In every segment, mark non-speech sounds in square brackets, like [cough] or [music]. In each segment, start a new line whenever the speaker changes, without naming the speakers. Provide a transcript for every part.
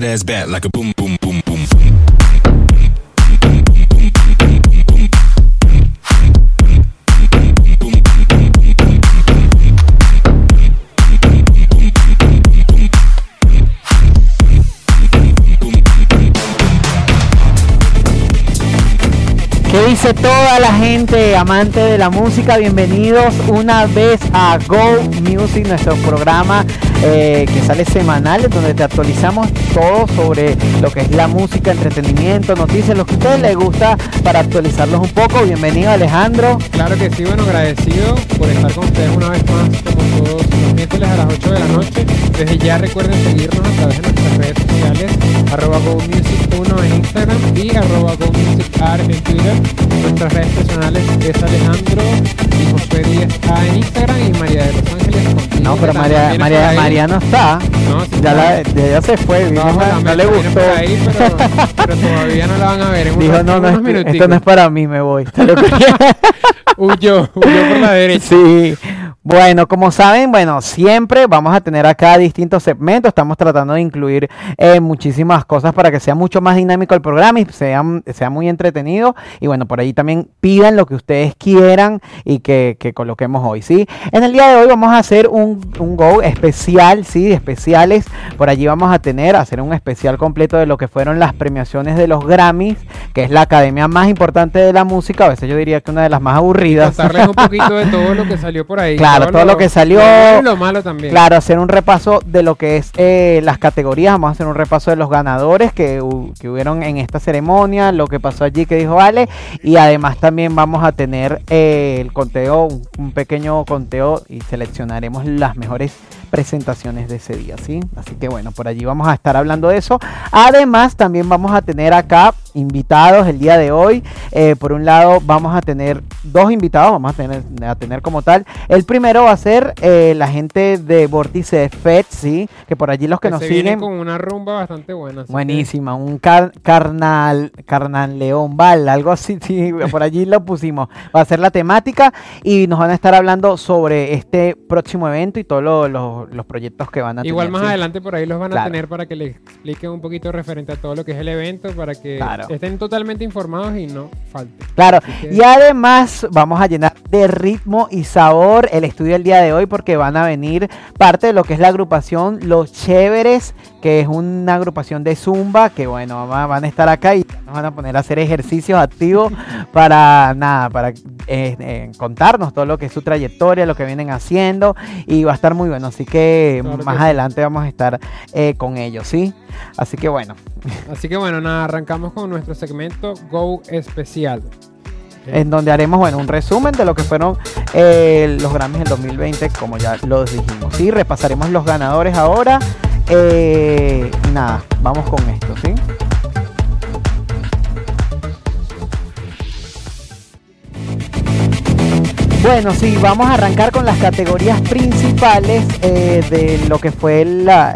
that ass like a boom, boom, boom, boom, boom.
¿Qué dice toda la gente amante de la música? Bienvenidos una vez a Go Music, nuestro programa eh, que sale semanal, donde te actualizamos todo sobre lo que es la música, entretenimiento, noticias, lo que a ustedes les gusta para actualizarlos un poco. Bienvenido Alejandro.
Claro que sí, bueno, agradecido por estar con ustedes una vez más, como todos miércoles a las 8 de la noche. Desde ya recuerden seguirnos a través de nuestras redes sociales, arroba GoMusic1 en Instagram y arroba GoMusicArt en Twitter. Nuestras redes personales es Alejandro y José Díaz A en Instagram y María de Los Ángeles.
No, pero María, María. María no está.
No, sí
ya, la, ya se fue,
No,
no,
me-
le gustó.
ahí, pero, [laughs] pero todavía no la van a ver en
Dijo, no, no, esto no es para mí, me voy. [laughs]
Huyó, huyó por la [laughs] derecha.
Sí, bueno, como saben, bueno, siempre vamos a tener acá distintos segmentos. Estamos tratando de incluir eh, muchísimas cosas para que sea mucho más dinámico el programa y sea, sea muy entretenido. Y bueno, por ahí también pidan lo que ustedes quieran y que, que coloquemos hoy, ¿sí? En el día de hoy vamos a hacer un, un Go especial, ¿sí? Especiales. Por allí vamos a tener, hacer un especial completo de lo que fueron las premiaciones de los Grammys, que es la academia más importante de la música. A veces yo diría que una de las más aburridas.
Contarles un poquito de [laughs] todo lo que salió por ahí.
Claro, todo lo que salió.
Lo malo también.
Claro, hacer un repaso de lo que es eh, las categorías. Vamos a hacer un repaso de los ganadores que, que hubieron en esta ceremonia, lo que pasó allí que dijo Ale. Y además también vamos a tener eh, el conteo, un, un pequeño conteo y seleccionaremos las mejores presentaciones de ese día, ¿sí? Así que bueno, por allí vamos a estar hablando de eso. Además, también vamos a tener acá invitados el día de hoy. Eh, por un lado, vamos a tener dos invitados, vamos a tener, a tener como tal. El primero va a ser eh, la gente de Vórtice Fed, ¿sí? Que por allí los que,
Que
nos
se
siguen.
con una rumba bastante buena. que-
Buenísima, un car- carnal, carnal león bal, algo así, sí, [laughs] por allí lo pusimos. Va a ser la temática y nos van a estar hablando sobre este próximo evento y todos lo- lo- los proyectos que van a
Igual
tener.
más
¿sí?
adelante por ahí los van a tener para que les expliquen un poquito referente a todo lo que es el evento, para que
Claro.
estén totalmente informados y no falte.
Claro,
que-
y además vamos a llenar de ritmo y sabor el estudio el día de hoy porque van a venir parte de lo que es la agrupación Los Chéveres, que es una agrupación de Zumba, que bueno, va- van a estar acá y nos van a poner a hacer ejercicios activos [laughs] para nada, para eh, eh, contarnos todo lo que es su trayectoria, lo que vienen haciendo y va a estar muy bueno, así que
Claro
más
que sí.
adelante vamos a estar eh, con ellos, ¿sí? Así que bueno, [laughs]
Así que bueno, nada, arrancamos con nuestro segmento Go Especial.
en donde haremos bueno un resumen de lo que fueron eh, los Grammys del 2020, como ya lo dijimos. Sí, repasaremos los ganadores ahora. eh, nada, vamos con esto, ¿sí? Bueno, sí, vamos a arrancar con las categorías principales eh, de lo que fue la,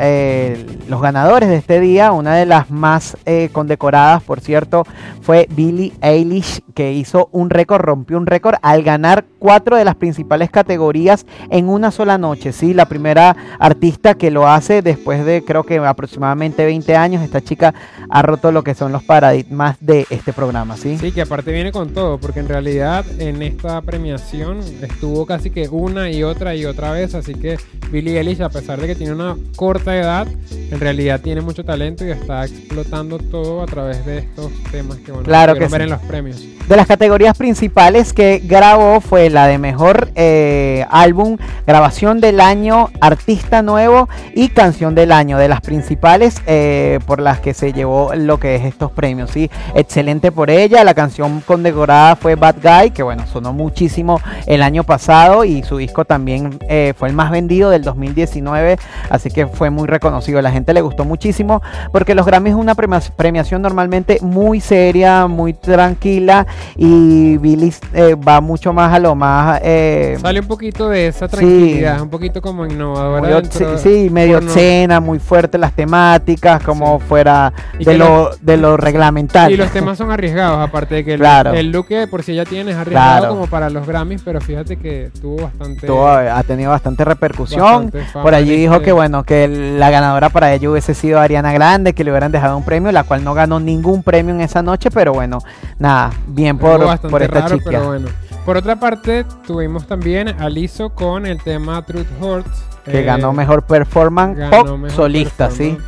los ganadores de este día. Una de las más eh, condecoradas, por cierto, fue Billie Eilish, que hizo un récord, rompió un récord al ganar cuatro de las principales categorías en una sola noche. Sí, la primera artista que lo hace después de creo que aproximadamente 20 años. Esta chica ha roto lo que son los paradigmas de este programa, ¿sí?
Sí, que aparte viene con todo, porque en realidad en esta premiación estuvo casi que una y otra y otra vez, así que Billie Eilish, a pesar de que tiene una corta edad, en realidad tiene mucho talento y está explotando todo a través de estos temas que bueno,
Claro que
ver en los premios.
De las categorías principales que grabó fue la de mejor eh, álbum, grabación del año, artista nuevo y canción del año, de las principales eh, por las que se llevó lo que es estos premios. ¿sí? Excelente por ella, la canción condecorada fue Bad Guy, que bueno, sonó muchísimo el año pasado y su disco también eh, fue el más vendido del 2019, así que fue muy reconocido. La gente le gustó muchísimo porque los Grammys es una premia- premiación normalmente muy seria, muy tranquila y Billy eh, va mucho más a lo más... eh,
Sale un poquito de esa
Sí.
tranquilidad, un poquito como innovadora.
muy sí, medio
no-
obscena, muy fuerte las temáticas, como
Sí.
fuera de lo, de lo reglamentario.
Y los temas son arriesgados, aparte de que el,
Claro.
el look que por sí ya tiene es arriesgado
Claro.
como para los Grammys, pero fíjate que tuvo bastante...
Tuvo- ha tenido bastante repercusión.
Bastante
Por allí dijo que bueno, que la ganadora para ella hubiese sido Ariana Grande, que le hubieran dejado un premio, la cual no ganó ningún premio en esa noche, pero bueno, nada, bien por, por esta
raro,
chica.
pero bueno. Por otra parte, tuvimos también a Lizzo con el tema Truth Hurts.
Que
eh,
ganó mejor performance
ganó
pop
mejor
solista, sí.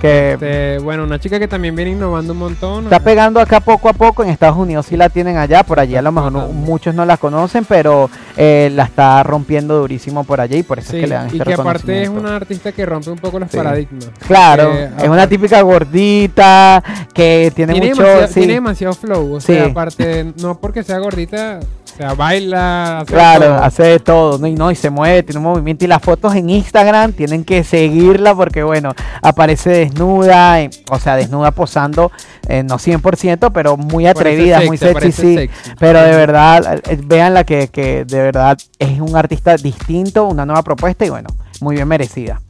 Que
Este, bueno, una chica que también viene innovando un montón.
está pegando acá poco a poco. En Estados Unidos sí la tienen allá, por allí a lo mejor no- muchos no la conocen, pero eh, la está rompiendo durísimo por allí y por eso
Sí,
es que le dan
y
este
que aparte es una artista que rompe un poco los
Sí.
paradigmas.
Claro,
Eh,
es una típica gordita que tiene,
tiene,
mucho.
demasiado,
sí.
tiene demasiado flow. O
Sí.
sea, aparte, no porque sea gordita, o sea, baila, hace
Claro,
todo.
hace de todo, ¿no? Y, no, y se mueve, tiene un movimiento. Y las fotos en Instagram tienen que seguirla porque, bueno, aparece desnuda, eh, o sea, desnuda posando, eh, no 100%, pero muy atrevida, muy sexy, sí.
sexy.
Pero de verdad, eh, véanla que, que de verdad es un artista distinto, una nueva propuesta y, bueno, muy bien merecida.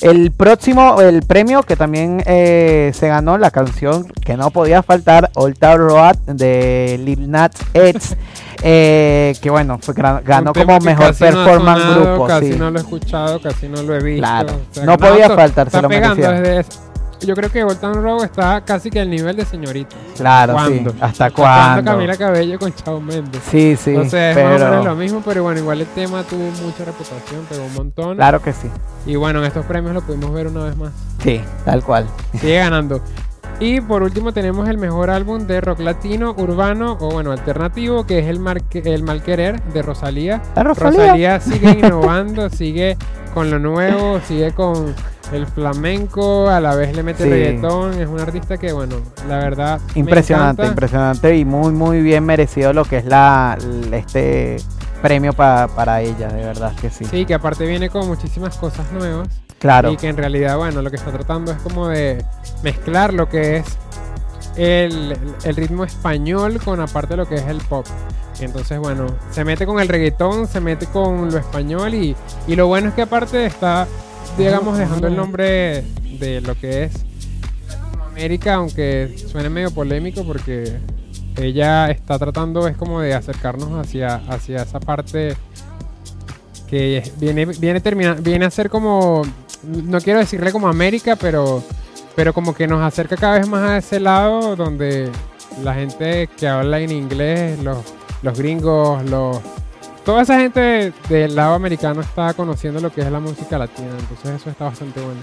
El próximo, el premio que también eh, se ganó, la canción que no podía faltar, Old Town Road de Lil Nas X, [laughs] eh, que bueno, fue, ganó como mejor
no
performance
sonado,
grupo.
Casi
sí.
no lo he escuchado, casi no lo he visto.
Claro.
o sea,
No podía faltar, se lo
pegando
merecía.
desde es- Yo creo que Old Town Road está casi que al nivel de señorita.
Claro,
¿Cuándo?
sí. ¿Hasta cuándo?
Camila Cabello con Chao Méndez.
Sí, sí.
o sea, es más o menos
pero
lo mismo, pero bueno, igual el tema tuvo mucha reputación, pegó un montón.
claro que sí.
Y bueno, en estos premios lo pudimos ver una vez más.
Sí, tal cual.
Sigue ganando. Y por último tenemos el mejor álbum de rock latino, urbano o bueno, alternativo, que es el, Marque- el Mal Querer de Rosalía.
La Rosalía.
sigue [laughs] innovando, sigue con lo nuevo, sigue con el flamenco, a la vez le mete
Sí.
reggaetón. Es un artista que, bueno, la verdad.
Impresionante, impresionante y muy, muy bien merecido lo que es la este premio pa- para ella, de verdad que sí.
Sí, que aparte viene con muchísimas cosas nuevas.
Claro.
Y que en realidad, bueno, lo que está tratando es como de mezclar lo que es el, el ritmo español con aparte lo que es el pop. Entonces, bueno, se mete con el reggaetón, se mete con lo español y, y lo bueno es que aparte está, digamos, dejando el nombre de lo que es América, aunque suene medio polémico porque ella está tratando es como de acercarnos hacia, hacia esa parte que viene viene termina, viene a ser como no quiero decirle como América, pero pero como que nos acerca cada vez más a ese lado donde la gente que habla en inglés, los, los gringos, los toda esa gente del lado americano está conociendo lo que es la música latina, entonces eso está bastante bueno.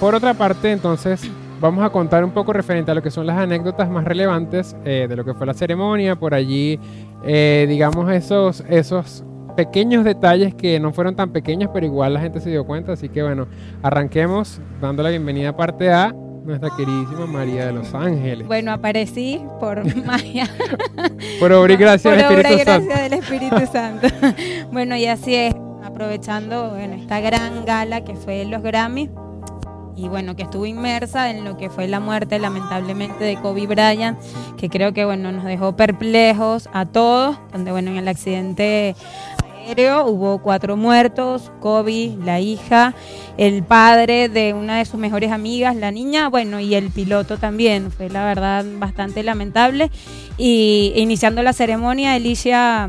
Por otra parte, entonces, vamos a contar un poco referente a lo que son las anécdotas más relevantes eh, de lo que fue la ceremonia. Por allí, eh, digamos, esos, esos pequeños detalles que no fueron tan pequeños, pero igual la gente se dio cuenta. Así que bueno, arranquemos dando la bienvenida parte a nuestra queridísima María de Los Ángeles.
Bueno, aparecí por [laughs] magia,
Por obra y gracia
por
del
obra y
Espíritu Santo.
gracia del Espíritu Santo. [laughs] bueno, y así es, aprovechando bueno, esta gran gala que fue los Grammy y bueno, que estuvo inmersa en lo que fue la muerte lamentablemente de Kobe Bryant, que creo que bueno, nos dejó perplejos a todos, donde bueno, en el accidente hubo cuatro muertos, Kobe, la hija, el padre de una de sus mejores amigas, la niña, bueno, y el piloto también. Fue la verdad bastante lamentable. Y iniciando la ceremonia, Alicia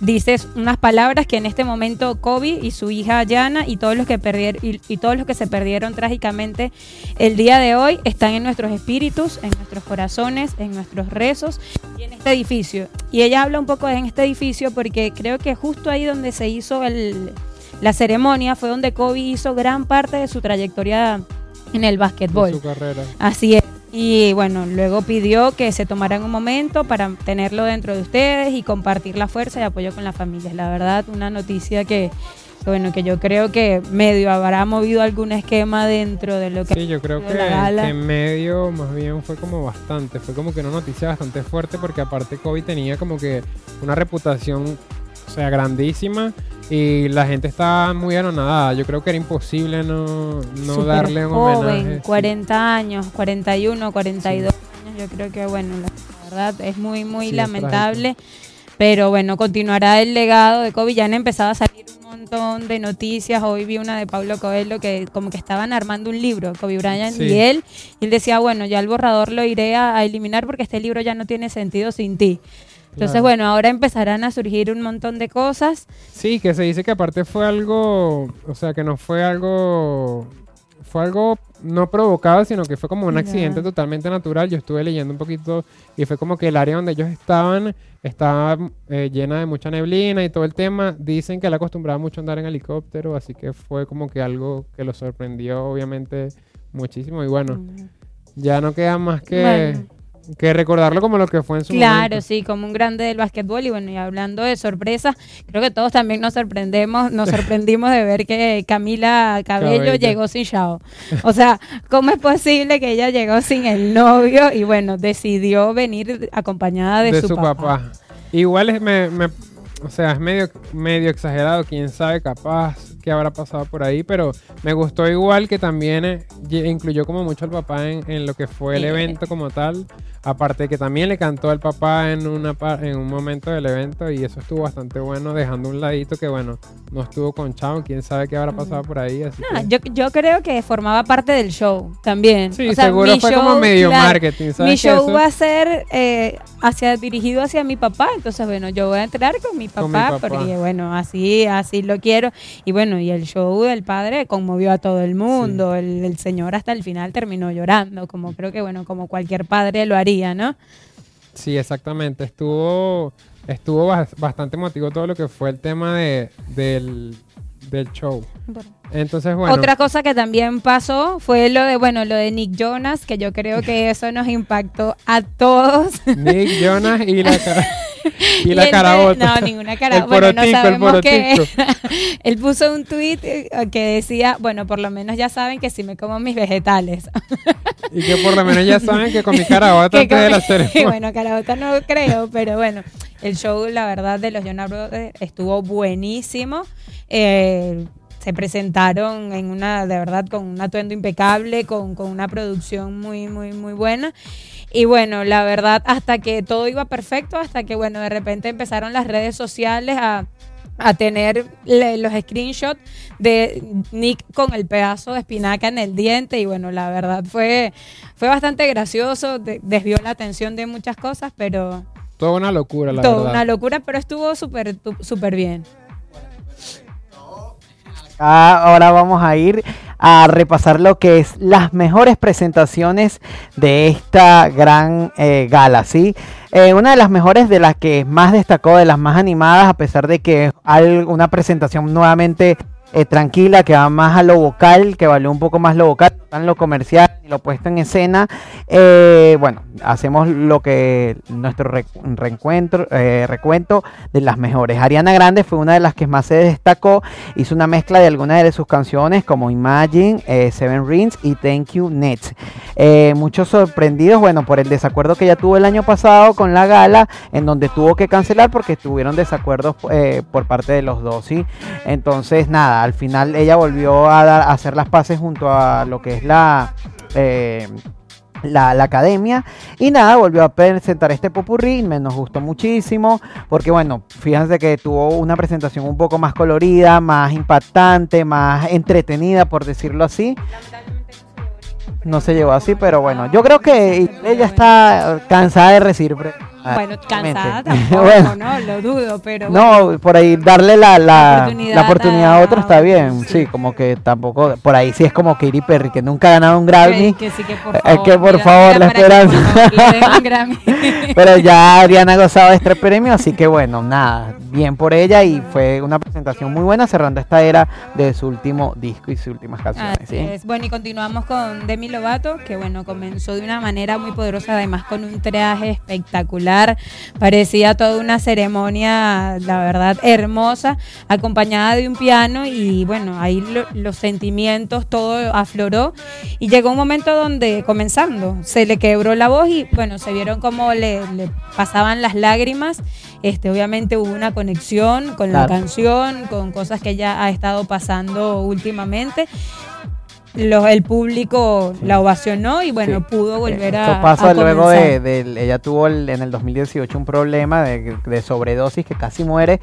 dice unas palabras que en este momento Kobe y su hija Yana y todos los que perdieron y, y todos los que se perdieron trágicamente el día de hoy están en nuestros espíritus, en nuestros corazones, en nuestros rezos y en este edificio. Y ella habla un poco de en este edificio porque creo que justo ahí donde se hizo el, la ceremonia fue donde Kobe hizo gran parte de su trayectoria en el
de
básquetbol.
su carrera.
Así es. Y bueno, luego pidió que se tomaran un momento para tenerlo dentro de ustedes y compartir la fuerza y apoyo con las familias. La verdad, una noticia que, bueno, que yo creo que medio habrá movido algún esquema dentro de lo que
Sí, yo creo que, que en medio más bien fue como bastante, fue como que una noticia bastante fuerte porque aparte Kobe tenía como que una reputación, o sea, grandísima y la gente estaba muy anonadada. Yo creo que era imposible no, no darle un
joven,
homenaje. sí.
40 años, 41, 42 años, yo creo que bueno, la, verdad es muy, muy
Sí,
lamentable. Pero bueno, continuará el legado de Kobe. Ya han empezado a salir un montón de noticias. Hoy vi una de Pablo Coelho que como que estaban armando un libro, Kobe Bryant
Sí.
y él. Y él decía, bueno, ya el borrador lo iré a, a eliminar porque este libro ya no tiene sentido sin ti. Entonces,
Claro.
bueno, ahora empezarán a surgir un montón de cosas.
Sí, que se dice que aparte fue algo, o sea, que no fue algo, fue algo no provocado, sino que fue como un accidente totalmente natural. Yo estuve leyendo un poquito y fue como que el área donde ellos estaban estaba eh, llena de mucha neblina y todo el tema. Dicen que él acostumbraba mucho a andar en helicóptero, así que fue como que algo que lo sorprendió obviamente muchísimo. Y bueno, ya no queda más que,
Bueno.
Que recordarlo como lo que fue en su
Claro,
momento.
sí, como un grande del básquetbol. Y bueno, y hablando de sorpresas, creo que todos también nos sorprendemos, nos sorprendimos de ver que Camila Cabello,
Cabello.
llegó sin Shao. O sea, ¿cómo es posible que ella llegó sin el novio? Y bueno, decidió venir acompañada de, su, papá.
Igual es me, me- o sea, es medio, medio exagerado, quién sabe capaz qué habrá pasado por ahí, pero me gustó igual que también eh, incluyó como mucho al papá en, en lo que fue el
Sí.
evento como tal, aparte que también le cantó al papá en, una, en un momento del evento y eso estuvo bastante bueno, dejando un ladito que bueno, no estuvo con Chao, quién sabe qué habrá pasado por ahí, así
No,
que-
yo, yo creo que formaba parte del show también.
Sí,
O sea,
seguro fue como medio
claro,
marketing, ¿sabes
Mi show
eso-
va a ser eh, hacia dirigido hacia mi papá, entonces bueno, yo voy a entrar con mi papá,
Con mi papá.
porque bueno, así así lo quiero. Y bueno, y el show del padre conmovió a todo el mundo. El, el señor hasta el final terminó llorando, como creo que bueno, como cualquier padre lo haría, ¿no?
Sí, exactamente. Estuvo, estuvo bas- bastante emotivo todo lo que fue el tema de, del, del show. Entonces, bueno.
Otra cosa que también pasó fue lo de, bueno, lo de Nick Jonas, que yo creo que [laughs] eso nos impactó a todos.
Nick Jonas y la [laughs] cara. [laughs] Y la
él-
carabota.
No, ninguna cara.
El
Bueno, no
el
sabemos que
porotico. [laughs]
él puso un tweet que decía, bueno, por lo menos ya saben que si me como mis vegetales. [laughs]
Y que por lo menos ya saben que con mi carabota antes de la ceremonia.
bueno, carabota no creo, pero bueno, el show, la verdad, de los Jonas Brothers estuvo buenísimo. Eh, se presentaron en una, de verdad, con un atuendo impecable, con, con una producción muy, muy, muy buena. Y bueno, la verdad, hasta que todo iba perfecto, hasta que, bueno, de repente empezaron las redes sociales a, a tener le- los screenshots de Nick con el pedazo de espinaca en el diente. Y bueno, la verdad fue, fue bastante gracioso, de- desvió la atención de muchas cosas, pero
Toda una locura, la
todo
verdad.
una locura, pero estuvo súper súper bien.
Ah, ahora vamos a ir a repasar lo que es las mejores presentaciones de esta gran eh, gala, ¿sí? Eh, una de las mejores, de las que más destacó, de las más animadas, a pesar de que es una presentación nuevamente eh, tranquila, que va más a lo vocal, que valió un poco más lo vocal, en lo comercial lo puesto en escena. Eh, bueno, hacemos lo que nuestro re- reencuentro, eh, recuento de las mejores. Ariana Grande fue una de las que más se destacó, hizo una mezcla de algunas de sus canciones como Imagine, eh, Seven Rings y Thank You Next. Eh, muchos sorprendidos, bueno, por el desacuerdo que ella tuvo el año pasado con la gala, en donde tuvo que cancelar porque tuvieron desacuerdos por parte de los dos, ¿sí? Entonces, nada, al final ella volvió a, dar, a hacer las paces junto a lo que es la... eh, la, la academia y nada, volvió a presentar este popurrí, me nos gustó muchísimo porque bueno, fíjense que tuvo una presentación un poco más colorida, más impactante, más entretenida por decirlo así. No se llevó así, pero bueno, yo creo que ella está cansada de recibir
Bueno, cansada [laughs] tampoco,
Bueno.
no, lo dudo, pero bueno.
No, por ahí darle la, la,
La
la
oportunidad
oportunidad, a
a-
otro está bien, sí, como que tampoco, por ahí sí es como Katy Perry, que nunca ha ganado un Grammy,
Que, que sí, que por
Es
favor.
que por favor, la esperanza. pero ya [laughs] Ariana ha gozado de este premio, así que bueno, nada, bien por ella y fue una presentación muy buena cerrando esta era de su último disco y sus últimas canciones.
Así
¿sí?
es. Bueno, y continuamos con Demi Lovato, que bueno, comenzó de una manera muy poderosa, además con un traje espectacular, parecía toda una ceremonia, la verdad, hermosa, acompañada de un piano y bueno, ahí lo- los sentimientos, todo afloró y llegó un momento donde, comenzando, se le quebró la voz y bueno, se vieron cómo le, le pasaban las lágrimas. Este, obviamente hubo una conexión con la canción, con cosas que ella ha estado pasando últimamente. Los- el público la ovacionó y bueno,
Sí.
pudo volver a.
Esto pasa
a
luego de, ella tuvo el- en el 2018 un problema de, de sobredosis que casi muere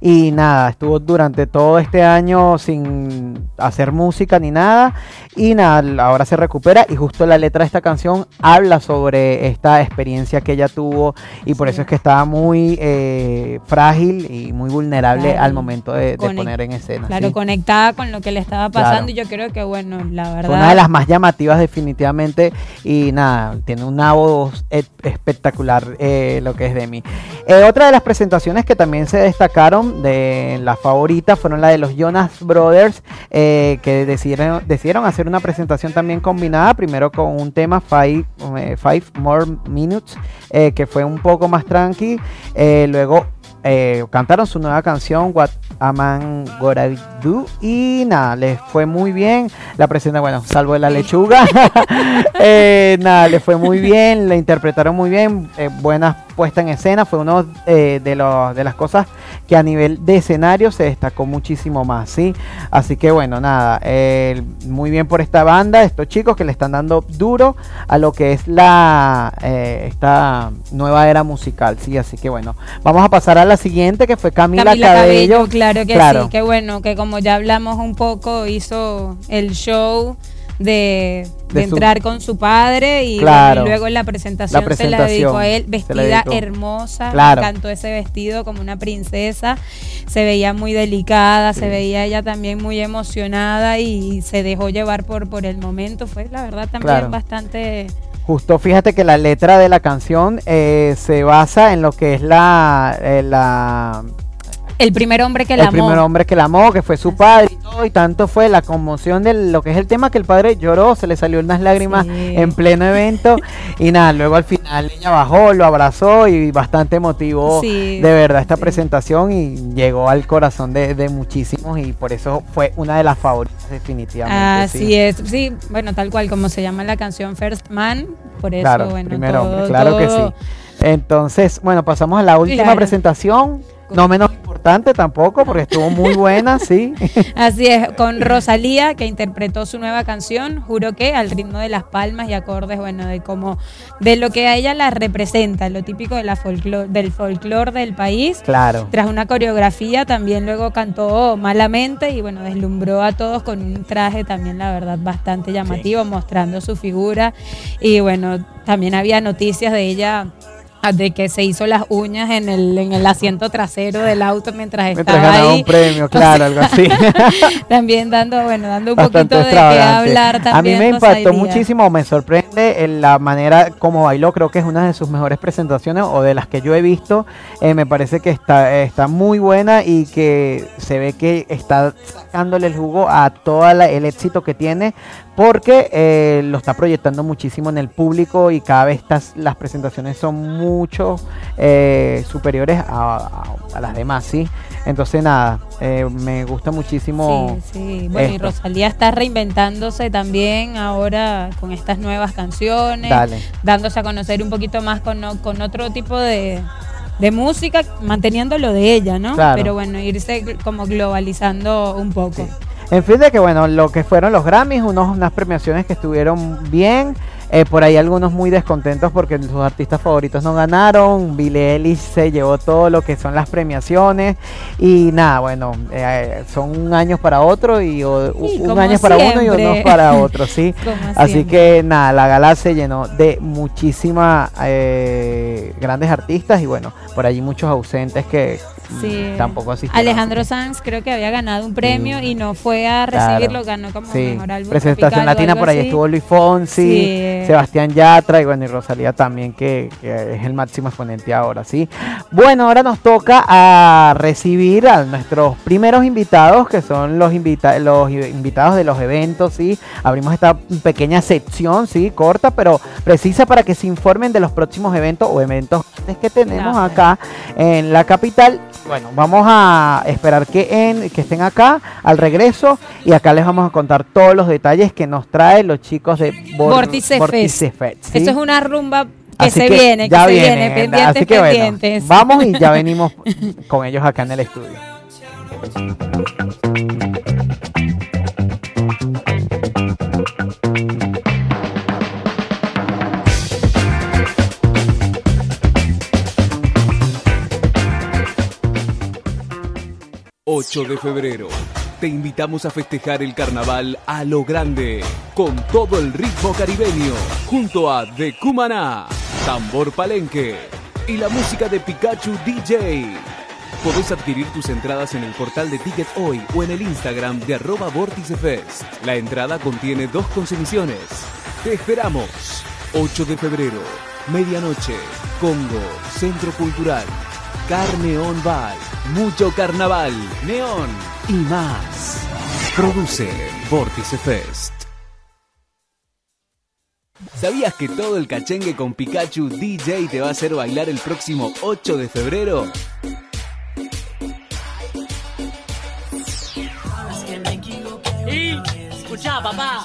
y nada, estuvo durante todo este año sin hacer música ni nada y nada, ahora se recupera y justo la letra de esta canción habla sobre esta experiencia que ella tuvo y por
Sí.
eso es que estaba muy eh, frágil y muy vulnerable
Claro.
al momento de, poner en escena.
Claro,
¿sí?
conectada con lo que le estaba pasando
Claro.
y yo creo que bueno, la verdad.
Fue una de las más llamativas definitivamente y nada, tiene una voz e- espectacular eh, lo que es Demi. Eh, otra de las presentaciones que también se destacaron de las favoritas fueron la de los Jonas Brothers eh, que decidieron, decidieron hacer una presentación también combinada, primero con un tema Five, eh, Five More Minutes que fue un poco más tranqui, luego eh, cantaron su nueva canción What a Man Gotta Do y nada, les fue muy bien. La presentación, bueno, salvo la lechuga. [laughs] Eh, nada, les fue muy bien la interpretaron muy bien, eh, buena puesta en escena, fue uno eh, de, los, de las cosas que a nivel de escenario se destacó muchísimo más, ¿sí? Así que bueno, nada, eh, muy bien por esta banda, estos chicos que le están dando duro a lo que es la eh, esta nueva era musical, ¿sí? Así que bueno, vamos a pasar a la siguiente que fue Camila,
Camila
Cabello.
Cabello, claro que
Claro.
sí, que bueno, que como ya hablamos un poco, hizo el show de, de
De su-
entrar con su padre y,
Claro.
bueno, y luego en la presentación,
La
se la dedicó a él, vestida hermosa,
Claro.
me encantó ese vestido como una princesa, se veía muy delicada,
Sí.
se veía ella también muy emocionada y se dejó llevar por, por el momento, fue la verdad también
Claro.
bastante...
Justo fíjate que la letra de la canción eh, se basa en lo que es la, eh, la
El primer hombre que la
el
amó.
primer hombre que la amó, que fue su padre y todo, y tanto fue la conmoción de lo que es el tema que el padre lloró, se le salió unas lágrimas
Sí.
en pleno evento y nada, luego al final ella bajó, lo abrazó y bastante emotivo
Sí,
de verdad esta
sí.
presentación y llegó al corazón de, de muchísimos y por eso fue una de las favoritas definitivamente.
Así
sí.
es, sí, bueno, tal cual como se llama la canción First Man, por eso,
Claro,
bueno,
primer
todo-
hombre, claro que sí. Entonces, bueno, pasamos a la última
Claro.
presentación, no menos importante tampoco, porque estuvo muy buena, sí. [laughs]
Así es, con Rosalía, que interpretó su nueva canción, juro que al ritmo de las palmas y acordes, bueno, de como, de lo que a ella la representa, lo típico de la folclor, del folclore del país.
Claro.
Tras una coreografía, también luego cantó malamente y bueno, deslumbró a todos con un traje también, la verdad, bastante llamativo, mostrando su figura. Y bueno, también había noticias de ella de que se hizo las uñas en el, en el asiento trasero del auto mientras
Mientras
estaba
ganaba
ahí.
un premio, claro, algo así. [laughs]
también dando, bueno, dando un
Bastante
poquito de qué hablar
A mí
también.
me impactó muchísimo, me sorprende en la manera como bailó, creo que es una de sus mejores presentaciones o de las que yo he visto. Eh, me parece que está, está muy buena y que se ve que está sacándole el jugo a todo el éxito que tiene porque eh, lo está proyectando muchísimo en el público y cada vez estas, las presentaciones son mucho eh, superiores a, a- a las demás, ¿sí? Entonces nada, eh, me gusta muchísimo.
Sí, sí. Bueno, y. Rosalía está reinventándose también ahora con estas nuevas canciones,
Dale.
dándose a conocer un poquito más con, otro tipo de, de música, manteniendo lo de ella, ¿no?
Claro.
Pero bueno, irse como globalizando un poco.
Sí. En fin, de que bueno, lo que fueron los Grammys, unos, unas premiaciones que estuvieron bien. eh, por ahí algunos muy descontentos porque sus artistas favoritos no ganaron. Billie Eilish se llevó todo lo que son las premiaciones. Y nada, bueno, eh, son un año para otro y o-
Y
un año para uno y uno para otro, ¿sí? [laughs] Así
siempre.
que nada, la gala se llenó de muchísimas eh, grandes artistas y bueno, por allí muchos ausentes que
Sí.
tampoco asistió.
Alejandro Sanz creo que había ganado un premio y no fue a recibirlo, ganó como
Sí,
mejor álbum
presentación
tropical
latina, por ahí
así.
estuvo Luis Fonsi,
Sí.
Sebastián Yatra y bueno, y Rosalía también, que, que es el máximo exponente ahora, ¿sí? Bueno, ahora nos toca a recibir a nuestros primeros invitados, que son los, invita los invitados de los eventos, ¿sí? Abrimos esta pequeña sección, ¿sí? Corta, pero precisa para que se informen de los próximos eventos o eventos que tenemos acá en la capital. Bueno, vamos a esperar que, en, que estén acá al regreso y acá les vamos a contar todos los detalles que nos traen los chicos de Vor-
Vórtice
Vórtice
Fest.
Fest, ¿sí?
Eso es una rumba que
Así
se viene, que se
viene,
viene, pendientes,
así que bueno,
pendientes.
vamos y ya [laughs] venimos con ellos acá en el estudio.
8 de febrero. Te invitamos a festejar el carnaval a lo grande, con todo el ritmo caribeño, junto a The Cumaná, Tambor Palenque y la música de Pikachu DJ. Podés adquirir tus entradas en el portal de Ticket Hoy o en el Instagram de arroba Vórticefest. La entrada contiene dos consumiciones. Te esperamos. 8 de febrero, medianoche, Congo, Centro Cultural. Carneón Val, mucho carnaval, neón y más. Produce Vórtice Fest. ¿Sabías que todo el cachengue con Pikachu DJ te va a hacer bailar el próximo 8 de febrero?
Y, escucha, papá.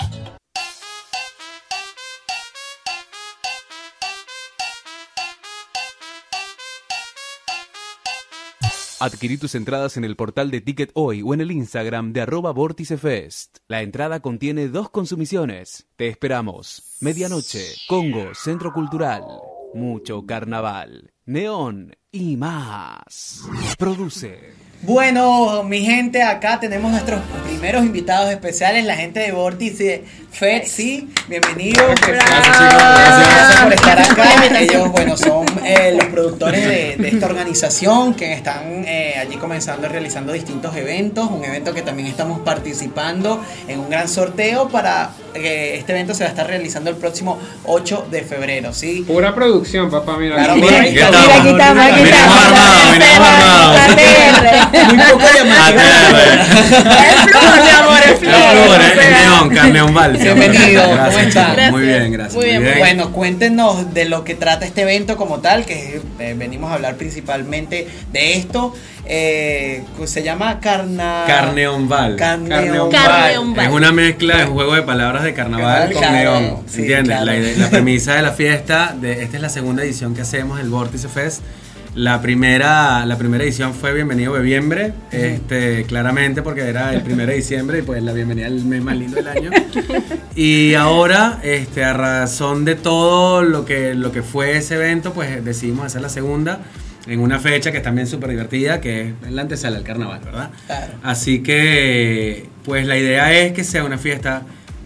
Adquirí tus entradas en el portal de Ticket Hoy o en el Instagram de arroba Vórticefest. La entrada contiene dos consumiciones. Te esperamos. Medianoche, Congo, Centro Cultural. Mucho carnaval, neón y más. Produce.
Bueno, mi gente, acá tenemos nuestros primeros invitados especiales, la gente de Vórtice Fed, sí, bienvenidos.
Gracias, chicos, gracias.
Gracias por estar acá. [laughs] Ellos, bueno, son eh, los productores de, de esta organización que están eh, allí comenzando y realizando distintos eventos. Un evento que también estamos participando en un gran sorteo para que este evento se va a estar realizando el próximo 8 de febrero, ¿sí.
Pura producción, papá, mira.
Claro,
aquí.
mira,
Aquí
Mira,
estamos.
aquí estamos, aquí estamos.
Muy poco llamativo. [laughs]
El
flúor, mi amor, el flúor.
Bienvenido, ¿cómo
Gracias, chicos. Muy bien, gracias.
Muy bien,
Bueno, cuéntenos de lo que trata este evento como tal, que eh, venimos a hablar principalmente de esto. Eh, se llama Carna...
Carneón Val.
Carneón
Carneón
Val.
Es una mezcla, es un juego de palabras de carnaval con
Claro,
neón.
sí,
¿Entiendes?
claro.
La, ide- la [laughs] premisa de la fiesta, de, esta es la segunda edición que hacemos, el Vórtice Fest. La primera, la primera edición fue Bienvenido Bebiembre, este, claramente porque era el 1 de diciembre y pues la bienvenida al mes más lindo del año. Y ahora, este, a razón de todo lo que, lo que fue ese evento, pues decidimos hacer la segunda en una fecha que es también súper divertida, que es la antesala del carnaval, ¿verdad?
Claro.
Así que, pues la idea es que sea una fiesta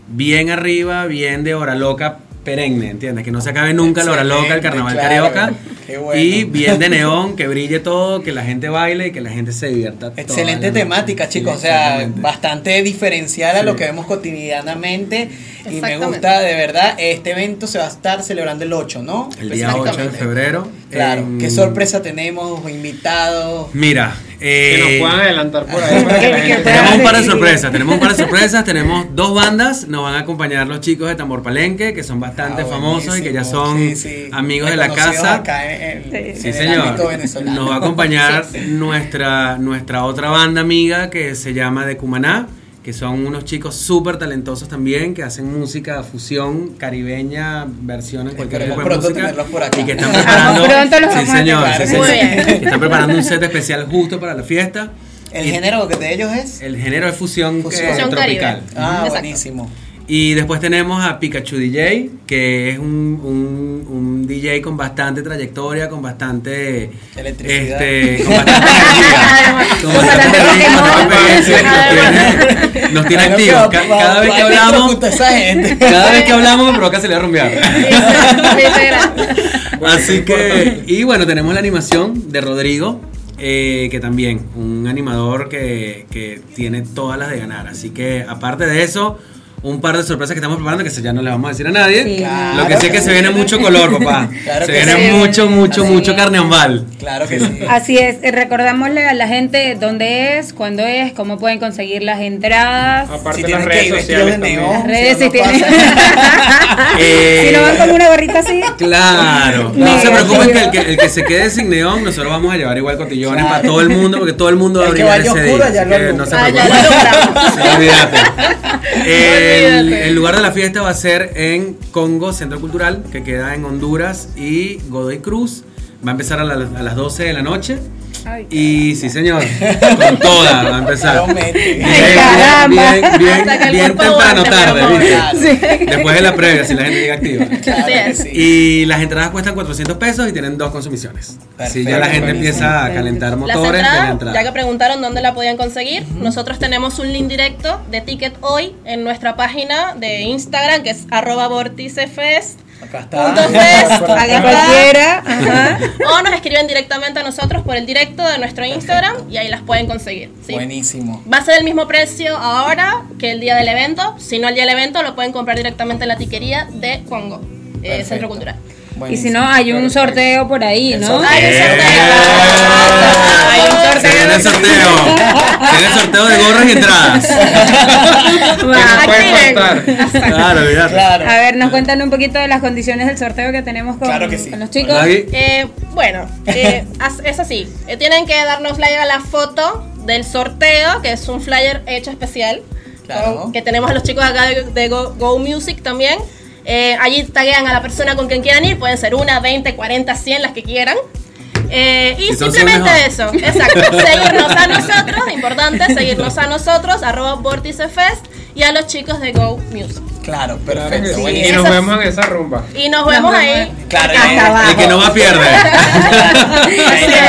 bien arriba, bien de hora loca perenne, ¿entiendes? Que no se acabe nunca la hora loca, el carnaval
claro.
carioca.
Qué bueno.
Y bien de neón, que brille todo, que la gente baile y que la gente se divierta.
Excelente temática, chicos.
Sí,
o sea, bastante diferencial a
Sí.
lo que vemos cotidianamente. Y me gusta, de verdad, este evento se va a estar celebrando el 8, ¿no?
El día 8 de febrero.
Claro.
en-
¿Qué sorpresa tenemos? Invitados.
Mira, eh,
Que nos puedan adelantar por ahí. [laughs]
Tenemos un par de sorpresas, tenemos un par de sorpresas, tenemos dos bandas, nos van a acompañar los chicos de Tambor Palenque, que son bastante
Ah,
famosos y que ya son
Sí, sí.
amigos de la casa.
acá en- en-
Sí,
en
señor. Nos va a acompañar [laughs] nuestra, nuestra otra banda amiga que se llama De Cumaná, que son unos chicos súper talentosos también, que hacen música fusión caribeña, versión en cualquier tipo de música.
tenerlos por acá.
Y que están [laughs] preparando.
Pronto los
sí,
a
señor, sí. Que están preparando un set especial justo para la fiesta.
El
Y
género de ellos es.
El género es fusión,
Fusión.
Fusión
tropical.
Ah,
Exacto.
buenísimo.
Y después tenemos a Pikachu DJ, que es un, un, un DJ con bastante trayectoria, con bastante.
Electricidad.
Este, [laughs] con bastante energía. Con bastante energía, con bastante experiencia. Nos tiene, nos tiene
Bueno,
activos.
va-
Cada vez
va
que
a
hablamos.
electrocutar a esa gente. [laughs]
Cada vez que hablamos me provoca salir a rumbear.
Literal.
Así que, y bueno, tenemos la animación de Rodrigo, eh, que también un animador que, que tiene todas las de ganar. Así que aparte de eso, un par de sorpresas que estamos preparando que se- ya no le vamos a decir a nadie.
Sí.
Claro
Lo que sé es que se viene mucho color, papá. [laughs]
Claro
se
que
viene
sí.
mucho, mucho,
Sí.
mucho carnaval.
Claro que sí.
Así es, eh, recordámosle a la gente dónde es, cuándo es, cómo pueden conseguir las entradas.
Aparte
Si
las
que
redes sociales también.
Las redes
si
si
no
tienen.
pasa.
Eh, [laughs] [laughs]
si no van con una gorrita así.
Claro, no se preocupen que el, que el que se quede sin neón, nosotros vamos a llevar igual cotillones
Claro.
para todo el mundo, porque todo el mundo va a brillar ese día. así no se
Ah, ya
preocupen. Sí, olvídate. El, lugar de la fiesta va a ser en Congo Centro Cultural, que queda en Honduras y Godoy Cruz. Va a empezar a las 12 de la noche.
Ay,
Y sí, señor, con toda va a empezar. Bien,
Ay, caramba.
bien, bien, bien temprano tarde, Después de la previa, si la gente llega activa. [laughs]
claro sí.
Y las entradas cuestan 400 pesos y tienen dos consumiciones. Así ya la gente empieza a calentar motores de la
entradas,
entrada.
ya que preguntaron dónde la podían conseguir, nosotros tenemos un link directo de Ticket Hoy en nuestra página de Instagram, que es arroba vorticefest.
Acá está. [laughs]
A
acá
cualquiera. Ajá.
O nos escriben directamente a nosotros por el directo de nuestro Instagram y ahí las pueden conseguir. ¿sí?
Buenísimo.
Va a ser el mismo precio ahora que el día del evento. Si no el día del evento, lo pueden comprar directamente en la tiquería de Congo, eh. Centro Cultural.
Y si
Buenísimo.
no, hay un sorteo por ahí,
El
¿no?
sorteo.
Hay un
Hay un
sorteo.
Se viene el sorteo. Se viene el sorteo de gorras y entradas. [laughs]
Activen.
faltar.
Claro.
Claro.
A ver, nos cuentan un poquito de las condiciones del sorteo que tenemos con,
Claro que sí.
con los chicos.
Eh, bueno, eh, [laughs] es así. Eh, tienen que darnos like a la foto del sorteo, que es un flyer hecho especial.
Claro.
con- que tenemos a los chicos acá de, de Go, Go Music también. Eh, allí taguean a la persona con quien quieran ir. Pueden ser una, 20, 40, 100, las que quieran. Eh, y simplemente
100
eso, exacto. [laughs] Seguirnos a nosotros, importante, seguirnos a nosotros, arroba Vorticefest, y a los chicos de Go Music.
Claro, perfecto.
sí. Y nos vemos en esa rumba.
Y nos vemos
vemos.
ahí.
Claro,
Hasta abajo.
el que no va pierde. [laughs]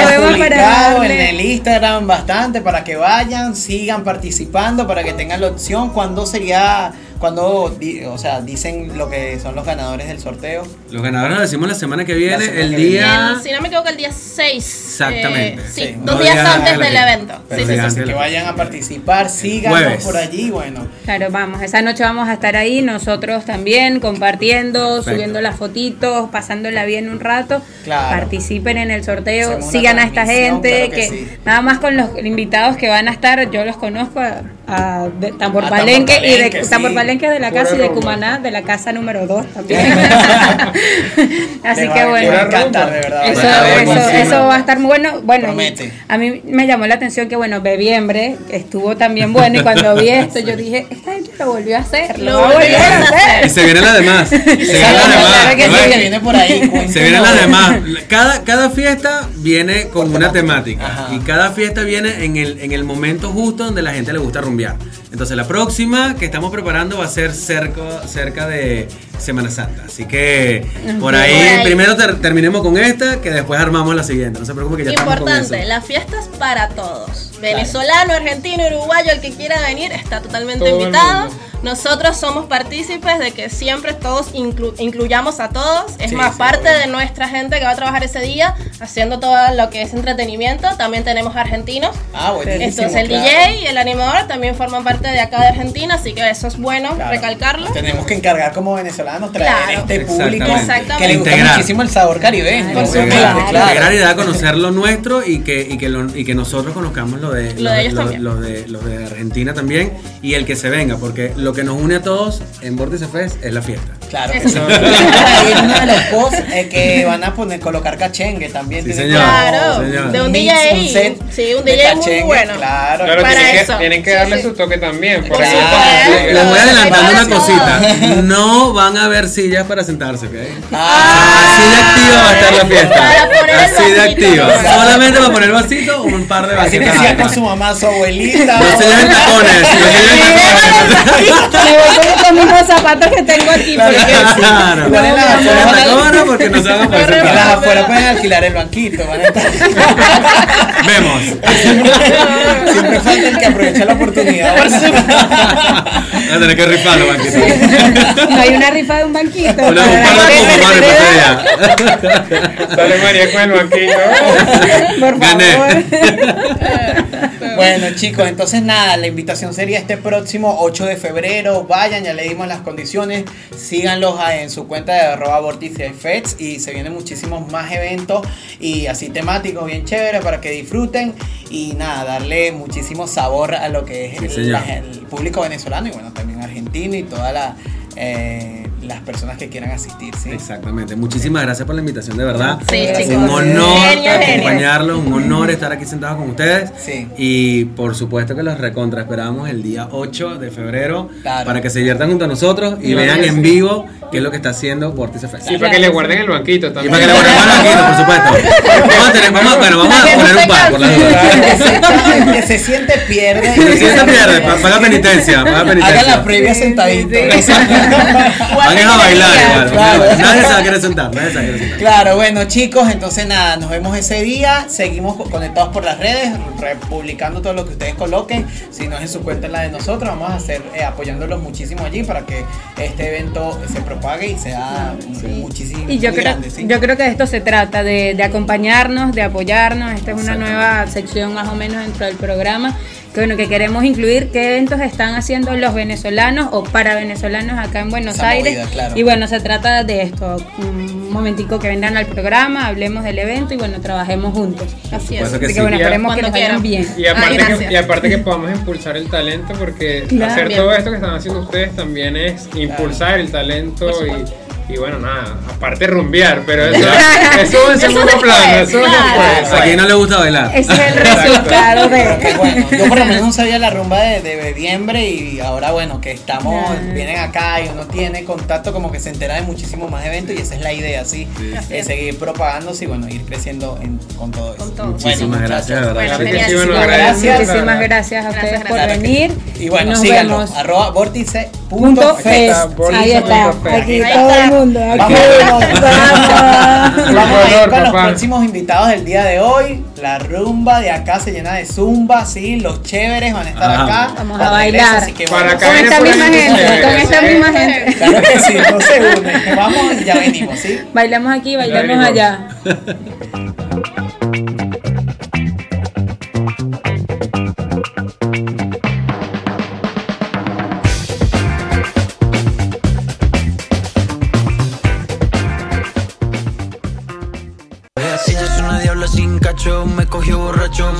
Lo vemos para
publicado en el Instagram bastante para que vayan, sigan participando, para que tengan la opción. ¿Cuándo sería, cuando, di- o sea, dicen lo que son los ganadores del sorteo?
Los ganadores lo decimos la semana que viene,
semana
el
que
día.
Si no me equivoco, el día 6.
Exactamente.
sí,
Sí,
dos días
días
antes del evento. Sí, sí,
Perfecto,
sí,
así
sí.
que vayan a participar, síganos por allí, bueno.
Claro, vamos, esa noche vamos a estar ahí, nosotros también, compartiendo,
Perfecto.
subiendo las fotitos, pasándola bien un rato.
Claro.
Participen en el sorteo,
Hacemos
sigan a esta gente,
claro
que,
que sí.
nada más con los invitados que van a estar, yo los conozco a, a de- Tambor
A
Palenque
Tambor
y de. Tambor Palenque de la casa y de. Cumaná de la casa número 2 también. [laughs] [laughs] Así que bueno.
va a encantar, de verdad.
Eso,
Va a estar
eso,
buenísimo.
eso va a estar muy bueno. Bueno,
Promete.
a mí me llamó la atención que, bueno, Bebiembre estuvo también bueno. Y cuando vi esto, yo dije, esta gente lo volvió a hacer. Lo,
volvió
a hacer.
Y se vienen las demás. [laughs] Se demás.
viene por ahí. cuéntenos.
Se vienen las demás. Cada, cada fiesta viene con una temática.
Ajá.
Y cada fiesta viene en el, en el momento justo donde la gente le gusta rumbear. Entonces la próxima que estamos preparando va a ser cerca, cerca de Semana Santa. Así que por ahí primero ter- terminemos con esta, que después armamos la siguiente. No se preocupe que ya estamos con
Importante,
eso.
la fiesta es para todos. Venezolano, argentino, uruguayo, el que quiera venir está totalmente
Todo
invitado. Nosotros somos partícipes de que siempre todos inclu- incluyamos a todos. Es
Sí,
más,
sí,
parte
obvio.
de nuestra gente que va a trabajar ese día haciendo todo lo que es entretenimiento. También tenemos argentinos.
Ah.
Entonces el
claro.
DJ y el animador también forman parte de acá de Argentina, así que eso es bueno
Claro.
recalcarlo.
Tenemos que encargar como venezolanos traer
Claro.
este público
Exactamente.
que le gusta
Integrar.
muchísimo el sabor caribeño.
Claro,
obviamente,
claro.
Integrar y dar a conocer lo nuestro y que, y que, lo- y que nosotros conozcamos lo de,
Lo de ellos también.
lo de, lo de Argentina también y el que se venga, porque lo que nos une a todos en Vórtice Fest es la fiesta.
Claro que
Eso. [laughs]
en uno de los posts eh, que van a poner colocar cachengue también.
Sí,
tiene
señor.
Claro,
señor.
de un DJ.
un set
sí, un
de
DJ muy
cachengue,
bueno.
Claro,
Claro,
Para
tienen que,
eso.
tienen que darle
sí.
su toque también. Por eso
supuesto. [laughs]
Les voy adelantando una cosita. No van a haber sillas para sentarse, ¿ok?
Ah,
Así de activa va a estar la fiesta. Así de activa. Solamente para poner el vasito, un par de
Así que
vasitos.
siga con su mamá, su abuelita.
No se lleven tacones. No se lleven tacones.
Me voy con los mismos zapatos que tengo aquí.
Claro.
Ponen las
No se lleven
afuera.
tacones porque no se van a poder
Y las
sentar.
afuera pueden alquilar el banquito. A.
Vemos.
Siempre falta el que aprovecha la oportunidad.
Voy a tener que rifar los banquitos.
No hay una rifa de un banquito.
Una, para día.
Sale María con el banquito.
Por
Gané.
Bueno chicos, entonces nada, la invitación sería este próximo 8 de febrero. Vayan, ya le dimos las condiciones. Síganlos en su cuenta de arroba vórtice Feds y se vienen muchísimos más eventos y así temáticos bien chéveres para que disfruten y nada, darle muchísimo sabor a lo que es
Sí,
el, público venezolano y bueno, también argentino y todas la, eh, las personas que quieran asistir. ¿sí?
Exactamente. Muchísimas gracias por la invitación, de verdad.
Sí, chicos.
Un honor
Genio, genio.
acompañarlos, un honor estar aquí sentados con ustedes.
Sí.
Y por supuesto que los recontra esperamos el día 8 de febrero
Claro.
para que se diviertan junto a nosotros y
Y
vean en vivo qué es lo que está haciendo Vortice Fest.
Y para que le guarden el banquito
Y
también.
para que le guardemos aquí, por supuesto. Vamos a tener, vamos, bueno, vamos a
que
poner un par por las dudas.
El que se- el que siente pierde.
Si se siente pierde, pa- paga penitencia, paga
Hagan la
penitencia.
previa sentadito.
Van a bailar igual.
Claro.
Nadie se va a querer sentar, nadie se va a querer sentar.
Claro, bueno chicos, entonces nada, nos vemos ese día, seguimos co- conectados por las redes, republicando todo lo que ustedes coloquen, si no es en su cuenta en la de nosotros, vamos a hacer eh, apoyándolos muchísimo allí para que este evento se propague y sea muchísimo
Y yo
muy
creo,
grande, ¿sí?
yo creo que de esto se trata, de, de acompañarnos, de apoyarnos. Esta es una nueva sección más o menos dentro del programa. Que bueno, que queremos incluir qué eventos están haciendo los venezolanos o para venezolanos acá en Buenos
Esa
Aires.
movida, claro.
Y bueno, se trata de esto. Un momentico que vengan al programa, hablemos del evento y bueno, trabajemos juntos.
Así es.
Que
Así
sí.
que bueno, esperemos que nos vayan bien.
Y aparte,
Ay,
que, y aparte que podamos impulsar el talento, porque
Claro.
hacer
Bien.
todo esto que están haciendo ustedes también es impulsar el talento y, y bueno, nada, aparte rumbear, pero eso, [laughs] eso en
Eso
segundo
después,
plano, eso
claro.
después.
A quien no le gusta bailar.
Ese es el resultado de...
bueno, yo por lo [laughs] menos no sabía la rumba de, de y ahora bueno, que estamos, vienen acá y uno tiene contacto como que se entera de muchísimos más eventos y esa es la idea, ¿sí? Eh, seguir propagándose y bueno, ir creciendo en- con todo eso.
Con todo.
Muchísimas gracias, de verdad.
Bueno,
sí, bueno,
Muchísimas
agradezco,
gracias.
Muchísimas gracias a ustedes
Gracias,
por
Claro que-
venir.
Y bueno,
Nos
síganlo,
vemos.
arroba vórtice punto
Punto
fest.
fest.
está,
Ahí está. Aquí
Ahí
todo
está.
el mundo. Aquí
Vámonos, [laughs]
vamos.
Vamos a ir con los próximos invitados del día de hoy. La rumba de acá se llena de zumba, sí, los chéveres van a estar
Ajá.
acá.
Vamos a bailar.
así que
Para acá
Con esta misma gente, con esta misma gente.
Claro que sí, no se unen. Vamos y ya venimos, ¿sí?
Bailamos aquí, bailamos allá. [laughs]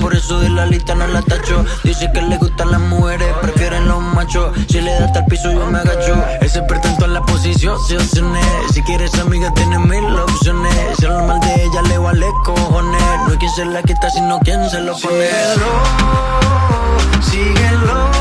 por eso de la lista no la tacho. Dice que le gustan las mujeres, prefieren los machos. Si le da hasta el piso, yo me agacho. Ese pretento en la posición, se opciones. Si quieres amiga, tiene mil opciones. Si lo mal de ella le vale cojones. No hay quien se la quita, sino quien se lo pone. Síguelo, síguelo.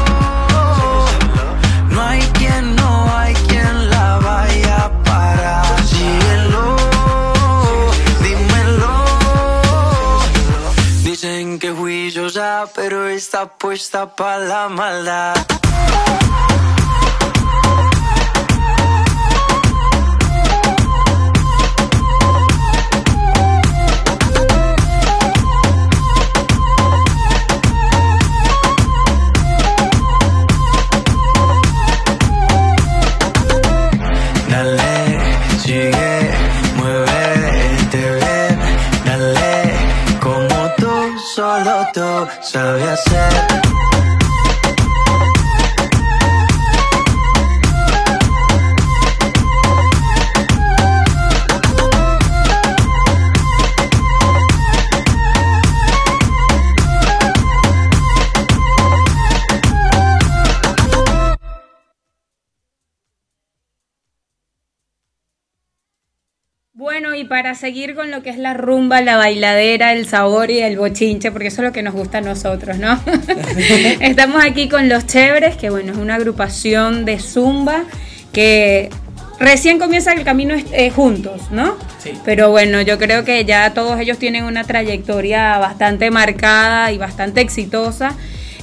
Dale, sigue, muévete bien. Dale, como tú, solo tú sabes hacer.
Seguir con lo que es la rumba, la bailadera, el sabor y el bochinche, porque eso es lo que nos gusta a nosotros, ¿no? [laughs] Estamos aquí con Los Chéveres, que bueno, es una agrupación de zumba que recién comienza el camino eh, juntos, ¿no?
Sí.
Pero bueno, yo creo que ya todos ellos tienen una trayectoria bastante marcada y bastante exitosa.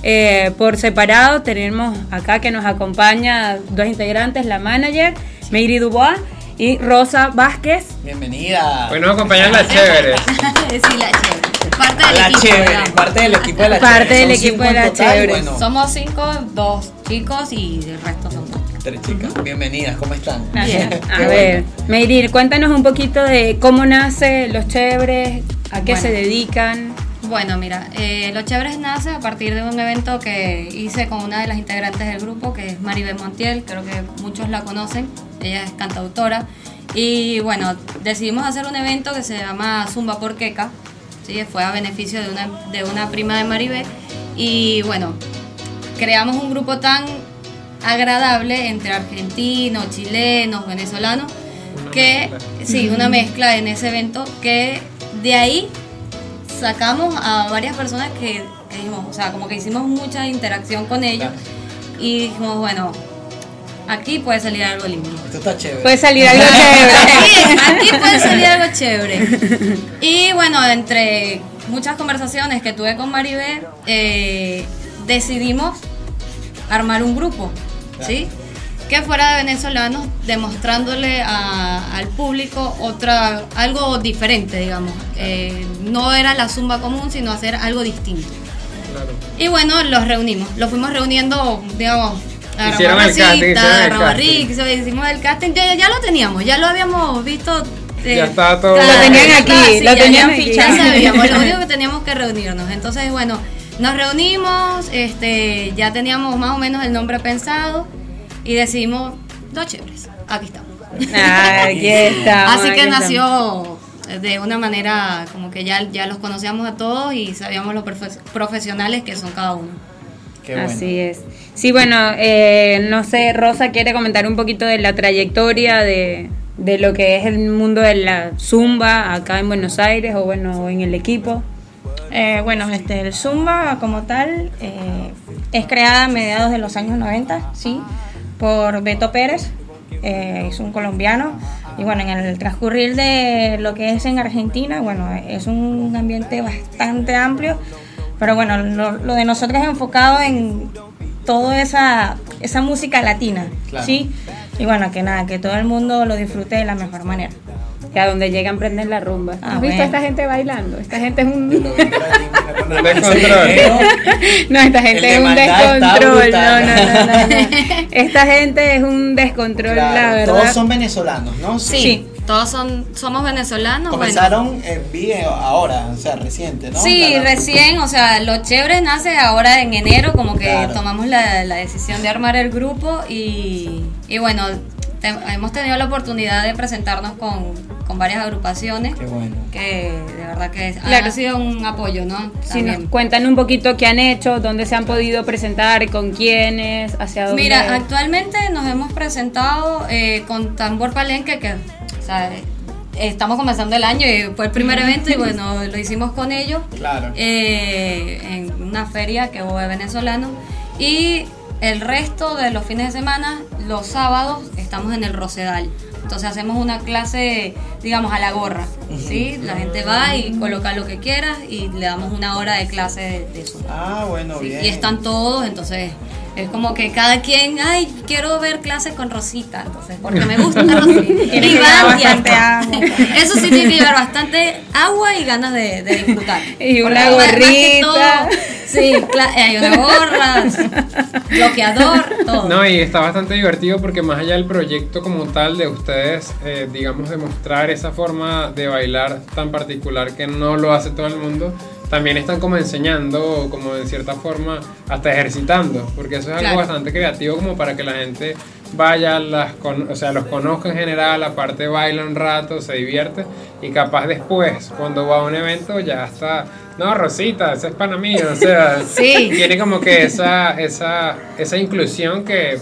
Eh, por separado tenemos acá que nos acompaña dos integrantes, la manager, Meiri Dubois y Rosa Vázquez.
Bienvenida.
Hoy nos acompañan las chéveres. [laughs]
Sí, la chévere.
parte del
La
equipo.
chévere, parte del equipo de la [laughs]
Parte
chévere.
del equipo de la
total,
chévere.
bueno,
Somos cinco, dos chicos y el resto son chicas.
tres chicas. Bienvenidas, ¿cómo están?
Bien. A
Qué
ver,
bueno.
Meirir, cuéntanos un poquito de cómo nace Los Chéveres, a qué
Bueno.
se dedican.
Bueno, mira, eh, Los Chéveres nace a partir de un evento que hice con una de las integrantes del grupo, que es Maribel Montiel, creo que muchos la conocen, ella es cantautora. Y bueno, decidimos hacer un evento que se llama Zumba por Queca, ¿sí? fue a beneficio de una, de una prima de Maribel. Y bueno, creamos un grupo tan agradable entre argentinos, chilenos, venezolanos, que sí, una mezcla en ese evento que de ahí sacamos a varias personas que, que dijimos, o sea, como que hicimos mucha interacción con ellos y dijimos, bueno, aquí puede salir algo lindo.
Esto está chévere.
Puede salir algo [laughs] chévere.
Aquí, aquí puede salir algo chévere. Y bueno, entre muchas conversaciones que tuve con Maribel, eh, decidimos armar un grupo, ¿sí? Que fuera de venezolanos, demostrándole a- al público otra, algo diferente, digamos. Eh, no era la zumba común, sino hacer algo distinto.
Claro.
Y bueno, los reunimos. Los fuimos reuniendo, digamos,
Hicieron el casting, hicieron el casting.
Hicimos el casting. Ya, ya lo teníamos, ya lo habíamos visto. eh,
Ya estaba todo-
claro,
Lo tenían
ya
aquí,
estaba así,
lo tenían
sabíamos, lo único [laughs] que teníamos que reunirnos. Entonces, bueno, nos reunimos, este, ya teníamos más o menos el nombre pensado y decidimos dos chéveres. Aquí estamos.
Ah, aquí [laughs] estamos,
Así que
aquí
nació de una manera como que ya, ya los conocíamos a todos y sabíamos los profe- profesionales que son cada uno.
Qué bueno.
Así es. Sí, bueno, eh, no sé, Rosa quiere comentar un poquito de la trayectoria de, de lo que es el mundo de la zumba acá en Buenos Aires o bueno, en el equipo.
Eh, bueno, este, el Zumba como tal eh, es creada a mediados de los años 90, sí, por Beto Pérez, eh, es un colombiano. Y bueno, en el transcurrir de lo que es en Argentina, bueno, es un ambiente bastante amplio, pero bueno, lo, lo de nosotros es enfocado en toda esa, esa música latina,
Claro.
sí. Y bueno, que nada, que todo el mundo lo disfrute de la mejor manera.
Que a donde llegan prenden la rumba.
Ah,
¿Has visto
bueno.
a esta gente bailando? Esta gente es un... No, esta gente es un descontrol. No, no, no, no, no. [laughs] Esta gente es un descontrol, la verdad.
Todos son venezolanos, ¿no?
Sí, todos son, somos venezolanos. bueno.
Comenzaron en video ahora, o sea, reciente, ¿no?
Sí,
Claro.
recién, o sea, lo chévere nace ahora en enero, como que
Claro.
tomamos la, la decisión de armar el grupo y, y bueno, te- hemos tenido la oportunidad de presentarnos con, con varias agrupaciones
Qué bueno.
que de verdad que
Claro.
ha sido un apoyo, ¿no?
Si nos
También.
cuentan un poquito qué han hecho, dónde se han podido presentar, con quiénes, hacia dónde.
Mira, actualmente nos hemos presentado eh, con Tambor Palenque, que o sea, eh, estamos comenzando el año y fue el primer evento y bueno, lo hicimos con ellos.
Claro.
eh, en una feria que hubo de venezolanos y el resto de los fines de semana, los sábados, estamos en el Rosedal. Entonces hacemos una clase, digamos, a la gorra, ¿sí? La gente va y coloca lo que quiera y le damos una hora de clase de, de eso.
Ah, bueno,
Sí,
bien.
y están todos, entonces es como que cada quien, ay, quiero ver clases con Rosita, entonces, porque me gusta Rosita. [laughs] Y van. Eso sí tiene que llevar bastante agua y ganas de, de disfrutar. [laughs]
Y una
Porque
gorrita.
todo, sí, cla- hay una gorra, bloqueador, todo.
No, y está bastante divertido porque más allá del proyecto como tal de ustedes, eh, digamos, demostrar esa forma de bailar tan particular que no lo hace todo el mundo, también están como enseñando, como en cierta forma, hasta ejercitando, porque eso es
Claro.
algo bastante creativo como para que la gente vaya, las con- o sea, los conozca en general, aparte baila un rato, se divierte y capaz después, cuando va a un evento, ya está, no, Rosita, ese es pana mío, o sea, [laughs]
Sí.
tiene como que esa, esa, esa inclusión que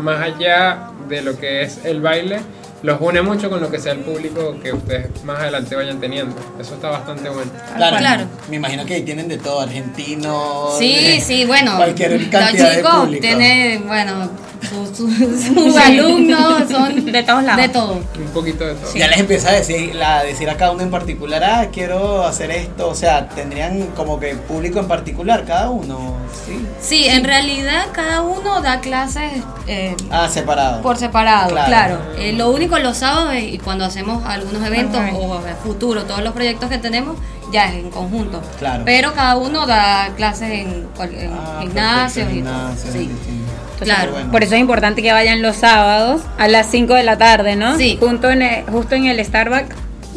más allá de lo que es el baile, los une mucho con lo que sea el público que ustedes más adelante vayan teniendo. Eso está bastante bueno.
Claro,
Claro.
Me imagino que ahí tienen de todo, argentinos.
Sí,
de
sí, bueno,
Cualquier
los
cantidad de
chicos
público.
tienen, bueno, [laughs] sus sus- sus alumnos son [laughs]
De todos lados.
De todo.
Un poquito de todo.
Ya les empieza a decir, la, decir a cada uno en particular, ah, quiero hacer esto. O sea, tendrían como que público en particular cada uno. Sí.
Sí, en realidad cada uno da clases eh,
Ah, separado.
por separado,
Claro.
claro. Eh, lo único los sábados y cuando hacemos algunos eventos
Ajá.
o a futuro, todos los proyectos que tenemos, ya es en conjunto.
Claro.
Pero cada uno da clases en, en
Ah,
gimnasios
perfecto,
y todo.
gimnasios,
Sí.
Entonces,
Claro.
bueno.
Por eso es importante que vayan los sábados a las 5 de la tarde, ¿no?
Sí.
Junto en el- justo en el Starbucks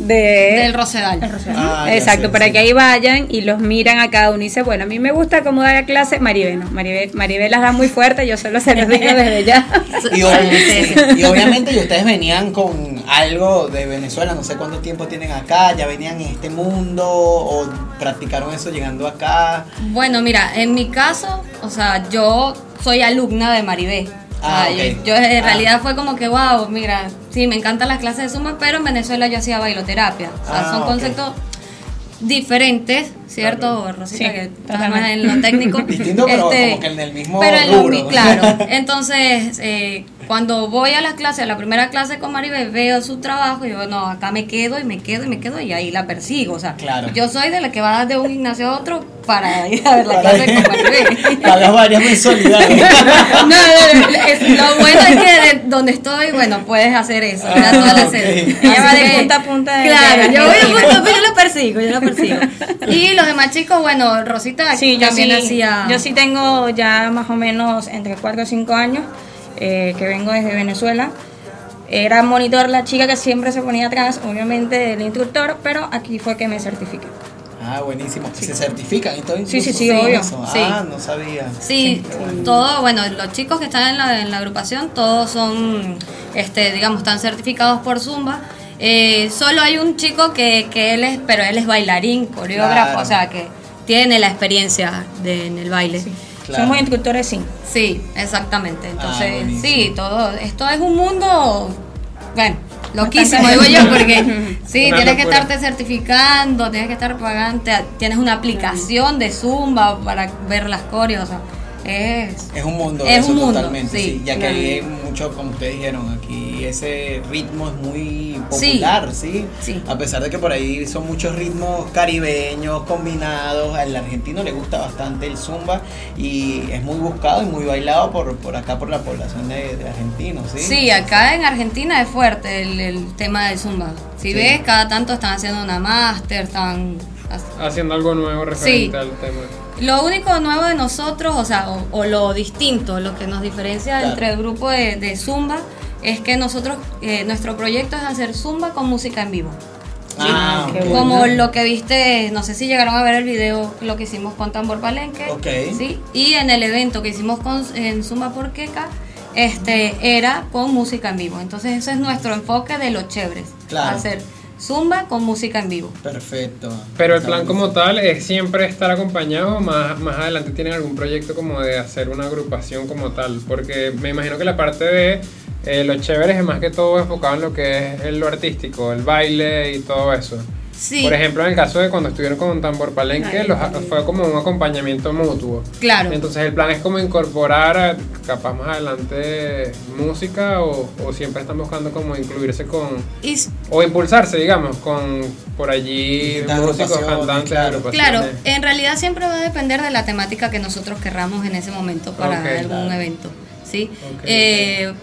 de...
Del Rosedal.
Ah, ya
Exacto,
sé,
para
sí.
que ahí vayan y los miran a cada uno y dicen, bueno, a mí me gusta cómo da la clase Maribel. No, Maribel, Maribel las da muy fuerte, yo solo se los digo [laughs] desde ya.
Y, ob- y obviamente y ustedes venían con algo de Venezuela, no sé cuánto tiempo tienen acá, ya venían en este mundo o practicaron eso llegando acá.
Bueno, mira, en mi caso, o sea, yo soy alumna de Maribé.
Ah, ok.
yo, yo en
Ah.
realidad fue como que, wow, mira, sí, me encantan las clases de Zumba, pero en Venezuela yo hacía bailoterapia. O sea,
Ah,
son conceptos diferentes, ¿cierto, Rosita?
Sí,
que más en lo técnico. [laughs] Este,
Distinto, pero como que en el mismo
pero en
rubro.
claro. [laughs] Entonces, eh, cuando voy a las clases, a la primera clase con Maribel, veo su trabajo y digo, no, acá me quedo y me quedo y me quedo y ahí la persigo. O sea,
Claro.
yo soy de la que va de un gimnasio a otro para ir a ver la clase con Maribel. [laughs]
Pagas varias mensualidades.
No, no, no, es- lo bueno es que de donde estoy, bueno, puedes hacer eso, la
Ah, ok.
sed.
Ella va de punta a punta de-
Claro,
de
yo voy de punta a punta, yo lo persigo, yo lo persigo. Y los demás chicos, bueno, Rosita
Sí, yo
también
sí,
hacía...
yo sí tengo ya más o menos entre 4 o 5 años eh, que vengo desde Venezuela. Era monitor la chica que siempre se ponía atrás, obviamente del instructor, pero aquí fue que me certifiqué.
Ah, buenísimo. ¿Se certifican y todo
Sí, sí,
incluso?
sí, obvio.
eso?
Sí.
Ah, no sabía.
Sí, todo, bueno, los chicos que están en la, en la agrupación, todos son, este, digamos, están certificados por Zumba. Eh, solo hay un chico que, que él es, pero él es bailarín, coreógrafo,
Claro.
o sea que tiene la experiencia de, en el baile.
Claro.
Somos instructores, sí.
Sí, exactamente. Entonces,
Ah, buenísimo.
sí, todo, esto es un mundo, bueno, loquísimo, digo yo, porque [laughs] sí,
Una
tienes que estarte certificando, tienes que estar pagando, te- tienes una aplicación de Zumba para ver las coreos, o sea, es...
Es un mundo,
Es
eso
un mundo,
totalmente,
sí,
sí, ya que
claro.
hay mucho, como ustedes dijeron, aquí ese ritmo es muy popular, ¿sí?
sí.
A pesar de que por ahí son muchos ritmos caribeños, combinados, al argentino le gusta bastante el zumba y es muy buscado y muy bailado por, por acá, por la población de, de argentinos, ¿sí?
Sí, acá en Argentina es fuerte el, el tema del Zumba. Si
Sí.
ves, cada tanto están haciendo una máster, están...
Haciendo algo nuevo referente
Sí.
al tema.
Lo único nuevo de nosotros, o sea, o, o lo distinto, lo que nos diferencia
Claro.
entre el grupo de, de Zumba, es que nosotros, eh, nuestro proyecto es hacer Zumba con música en vivo.
Ah,
Qué
ok.
Como lo que viste, no sé si llegaron a ver el video, lo que hicimos con Tambor Palenque.
Ok.
¿sí? Y en el evento que hicimos con, en Zumba por Queca, este, era con música en vivo. Entonces ese es nuestro enfoque de los chéveres.
Claro.
Hacer Zumba con música en vivo.
Perfecto.
Pero el plan como tal es siempre estar acompañado más, más adelante tienen algún proyecto como de hacer una agrupación como tal. Porque me imagino que la parte de eh, los chéveres es más que todo enfocado en lo que es lo artístico, el baile y todo eso.
Sí.
Por ejemplo, en el caso de cuando estuvieron con Tambor Palenque,
Ay,
los- fue como un acompañamiento mutuo.
Claro.
Entonces el plan es como incorporar a- capaz más adelante música o, o siempre están buscando como incluirse con
Y
o impulsarse digamos con por allí músicos cantantes
claro.
agrupaciones.
Claro, en realidad siempre va a depender de la temática que nosotros querramos en ese momento para algún
claro.
evento, ¿sí?
Ok,
Eh,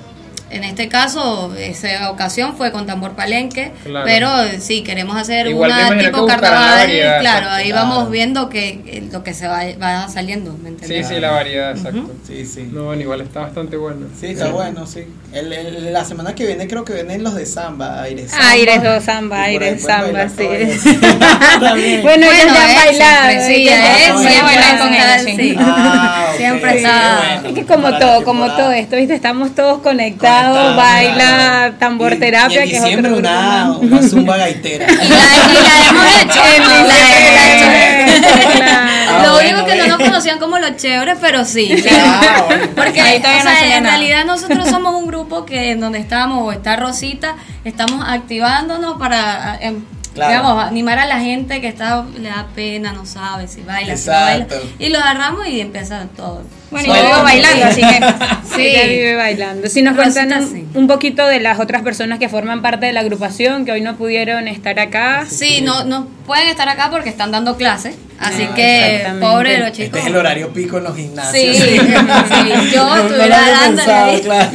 En este caso, esa ocasión fue con Tambor Palenque,
Claro.
pero eh, sí, queremos hacer
Igual
una tipo carnaval,
variedad,
claro, ahí
Claro.
vamos viendo que eh, lo que se va, va saliendo, ¿me
sí
entiendes?
sí la variedad exacto
Sí, sí.
no bueno igual está bastante bueno
Sí, está bueno, sí. El- el- la semana que viene creo que vienen los de samba, Aires Samba.
Aires do samba,
pueden
samba, sí. [laughs] Bueno, ellos ya han bailado.
siempre, sí,
ellos
eh, siempre
bailado.
con ella, sí.
sí.
Ah.
Siempre
Sí,
está-
bueno,
Es que como todo, como todo esto, ¿viste? Estamos todos conectados, Baila, tambor
Y- y
terapia,
en
que es otro
una, una zumba gaitera. [laughs]
Y la, y la hemos hecho.
En
la- la hemos hecho.
Claro.
Lo
bueno,
único que no nos conocían como los chéveres, pero sí.
Ah, bueno.
Porque en
nada.
realidad nosotros somos un grupo que en donde estamos, o está Rosita, estamos activándonos para em,
Claro.
digamos, animar a la gente que está le da pena, no sabe si baila, si no baila.
Exacto.
Y lo agarramos y empieza todo.
Bueno,
Bueno,
yo vivo bailando, así que [laughs]
Sí.
Ella vive bailando. Si nos
Rosita,
cuentan un,
sí.
un poquito de las otras personas que forman parte de la agrupación, que hoy no pudieron estar acá.
Sí, no, no pueden estar acá porque están dando clases. Así
Ah,
que, pobre los
Este
chicos.
es el horario pico en los gimnasios.
Sí, [laughs] sí, yo
No, [laughs] no
estuviera dándole ahí.
claro.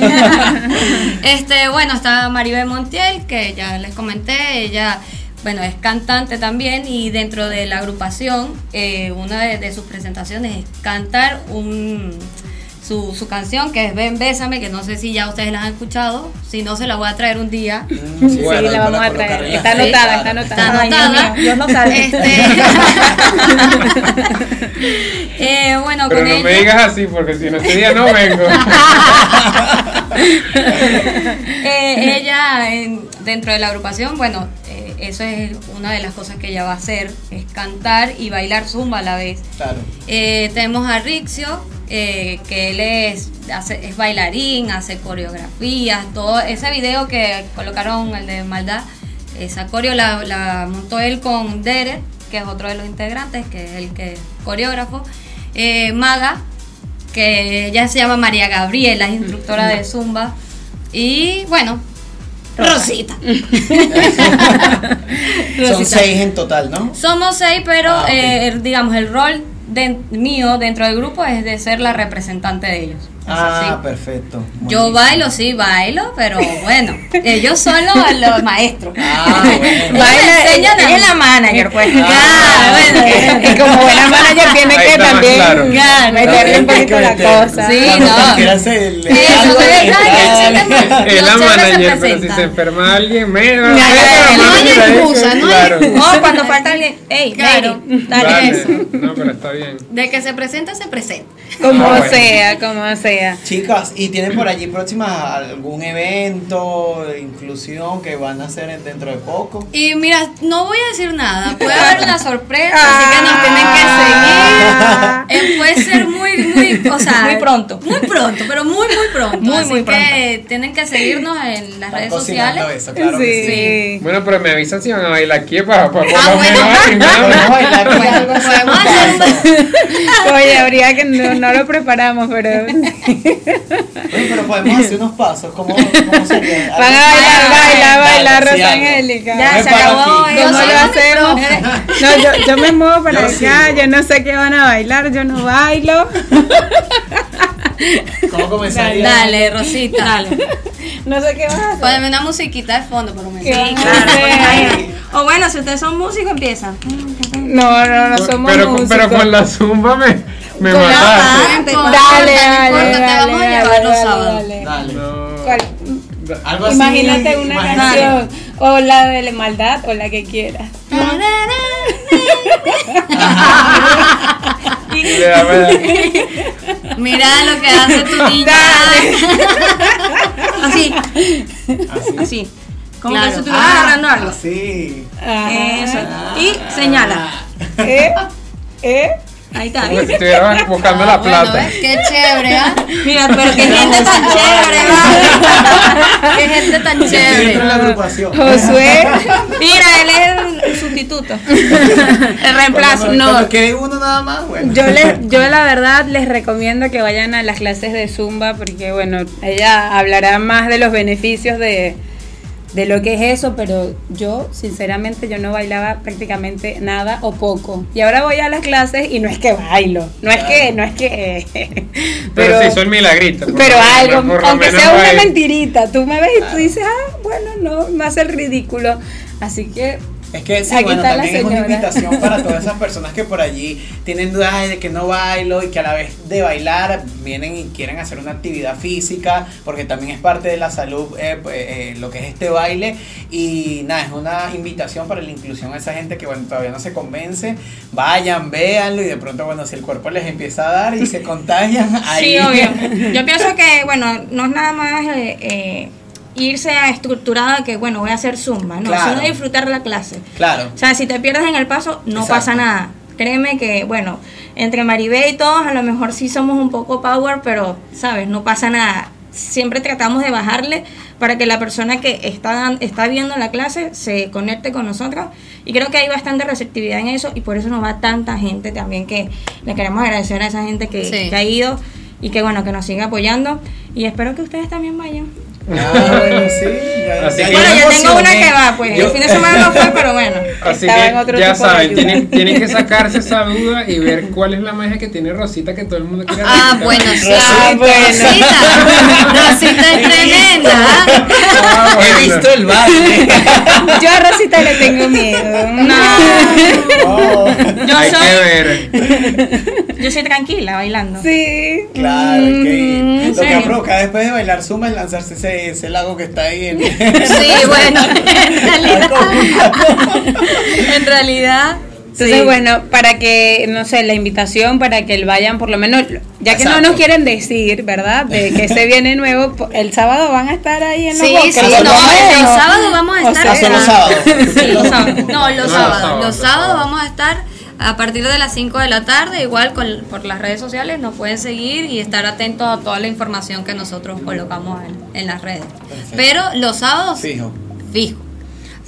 este, bueno, está Maribel Montiel, que ya les comenté, ella bueno, es cantante también y dentro de la agrupación, eh, una de, de sus presentaciones es cantar un, su, su canción que es Ven, Bésame, que no sé si ya ustedes la han escuchado, si no se la voy a traer un día.
Mm, sí,
Sí,
bueno,
la vamos a traer. Está anotada, está anotada.
Está anotada.
Dios lo sabe.
Este, [laughs] eh, bueno,
Pero
con
no
ella,
me digas así, porque si no ese día no vengo. [laughs]
eh, ella en- dentro de la agrupación, bueno, eso es una de las cosas que ella va a hacer, es cantar y bailar zumba a la vez.
Claro.
Eh, tenemos a Rixio, eh, que él es, hace- es bailarín, hace coreografías, todo ese video que colocaron, el de Maldad, esa coreo la, la montó él con Derek, que es otro de los integrantes, que es el que es coreógrafo. Eh, Maga, que ella se llama María Gabriela, es instructora de Zumba. Y bueno, Rosita. [laughs]
Son seis en total, ¿no?
Somos seis, pero
Ah,
eh, digamos, el rol de- mío dentro del grupo es de ser la representante de ellos. Es
Ah,
así.
perfecto.
Yo bailo, sí, bailo, pero bueno, ellos son los, los maestros.
Ah, bueno. [laughs]
Baila, ella es la manager, pues.
Claro, bueno.
Y como buena manager tiene que también
claro.
Meterle un poquito la cosa.
Sí, no.
Es la manager, pero si se enferma alguien, me
no hay excusa, no hay.
O cuando falta alguien, hey,
Claro.
Dale eso.
No, pero está bien.
De que se presenta, se presenta.
Como
Ah,
sea, como sea.
Chicas, ¿y tienen por allí próxima algún evento de inclusión que van a hacer dentro de poco?
Y mira, no voy a decir nada. Puede haber una sorpresa,
Ah.
así que nos tienen que seguir. Eh, puede ser muy, muy, o sea,
Muy pronto.
Muy pronto, pero muy, muy pronto.
Muy,
así
muy
que tienen que seguirnos en las
Están
redes sociales.
eso, claro que sí.
Sí.
Bueno, pero me avisan si van a bailar aquí para, para por
Ah,
lo
bueno.
menos
bailar
Oye, habría que no, no lo preparamos, pero [laughs]
Bueno, pero podemos hacer unos pasos. ¿Cómo, cómo sería? [laughs]
van a bailar, baila, baila, Rosa. Angélica.
Ya,
se acabó,
¿Cómo lo hacemos? [laughs] No, yo, yo me muevo para
Yo
acá,
sigo.
yo no sé qué van a bailar, yo no bailo.
¿Cómo comenzaría?
Dale, Rosita. Dale.
No sé qué vas a hacer.
Ponme una musiquita de fondo, por lo menos. O bueno, si ustedes son músicos, empiezan.
No, no, no somos
pero,
músicos.
pero con la zumba me, me
Con
mataste.
Dale,
no
dale,
importa, te
dale,
vamos a
dale,
llevar los
dale,
sábados.
dale.
Dale. Algo así.
Imagínate una
imagínate.
canción, o la de la maldad, o la que quieras. [laughs]
Me da-
Mira lo que hace tu niña. [laughs] Así. Así. Como
Claro.
que se estuviera agarrando algo.
Así.
Eso. Y señala.
¿Eh? ¿Eh?
Ahí está.
Como si [laughs] buscando la
Bueno,
plata.
¿ves? Qué chévere, ¿ah? Mira, pero qué gente tan chévere, ¿va? [laughs] Qué gente tan
la
chévere.
agrupación.
Josué. [laughs]
Mira, él es el sustituto. El reemplazo.
Cuando-
No.
Quede uno nada más, bueno.
Yo, les, yo la verdad les recomiendo que vayan a las clases de Zumba porque bueno, ella hablará más de los beneficios de, de lo que es eso, pero yo sinceramente yo no bailaba prácticamente nada o poco. Y ahora voy a las clases y no es que bailo, no es que, no es que... [laughs]
Pero, se hizo el milagrito.
Pero algo,
por
aunque sea una mentirita, tú me ves y tú dices, ah, bueno, no, me hace el ridículo. Así que
Es que sí,
Aquí
bueno, también es una invitación para todas esas personas que por allí tienen dudas de que no bailo y que a la vez de bailar vienen y quieren hacer una actividad física, porque también es parte de la salud eh, pues, eh, lo que es este baile. Y nada, es una invitación para la inclusión a esa gente que bueno, todavía no se convence. Vayan, véanlo y de pronto, bueno, si el cuerpo les empieza a dar y se [laughs] contagian, ahí.
Sí, obvio. [laughs] Yo pienso que, bueno, no es nada más eh, eh, irse a estructurada que, bueno, voy a hacer zumba, no,
Claro.
sino disfrutar la clase.
Claro.
O sea, si te pierdes en el paso, no
Exacto.
pasa nada. Créeme que, bueno, entre Maribé y todos, a lo mejor sí somos un poco power, pero, ¿sabes? No pasa nada. Siempre tratamos de bajarle para que la persona que está, está viendo la clase se conecte con nosotros. Y creo que hay bastante receptividad en eso y por eso nos va tanta gente también que le queremos agradecer a esa gente que,
Sí.
que ha ido y que, bueno, que nos sigue apoyando. Y espero que ustedes también vayan.
Ah, [laughs] bueno, sí. ya-
Así
ya-
que-
Bueno, yo tengo una que va, pues
Yo-
el fin de semana no fue, pero bueno. [laughs]
Así
estaba en otro
que ya
tipo
saben, tienen, tienen que [laughs] sacarse esa duda y ver cuál es la magia que tiene Rosita que todo el mundo quiere
Ah, bueno, sí.
Ah, bueno.
Rosita. Rosita es tremenda. ¿ah?
He visto del baile.
Yo a Rosita le tengo miedo. No. Yo
Hay que
soy,
ver.
yo soy tranquila bailando.
Sí.
Claro, hay que ir.
Mm,
Lo que provoca después de bailar zumba es lanzarse ese, ese lago que está ahí en. [laughs]
Sí, bueno, [laughs] en realidad, en realidad
Entonces,
sí.
bueno, para que, no sé, la invitación para que vayan, por lo menos, ya que no nos quieren decir, ¿verdad? De que se viene nuevo, el sábado van a estar ahí en los
Sí,
bosques,
sí,
por
no,
lo
los
menos.
sábados vamos a
O
estar.
sea,
Ah, son los sábados.
Sí, los [laughs] sábados. No, los
los
sábados.
sábados,
Los sábados. vamos a estar a partir de las 5 de la tarde, igual con, por las redes sociales nos pueden seguir y estar atentos a toda la información que nosotros colocamos en, en las redes. Pero los sábados,
Fijo.
fijo.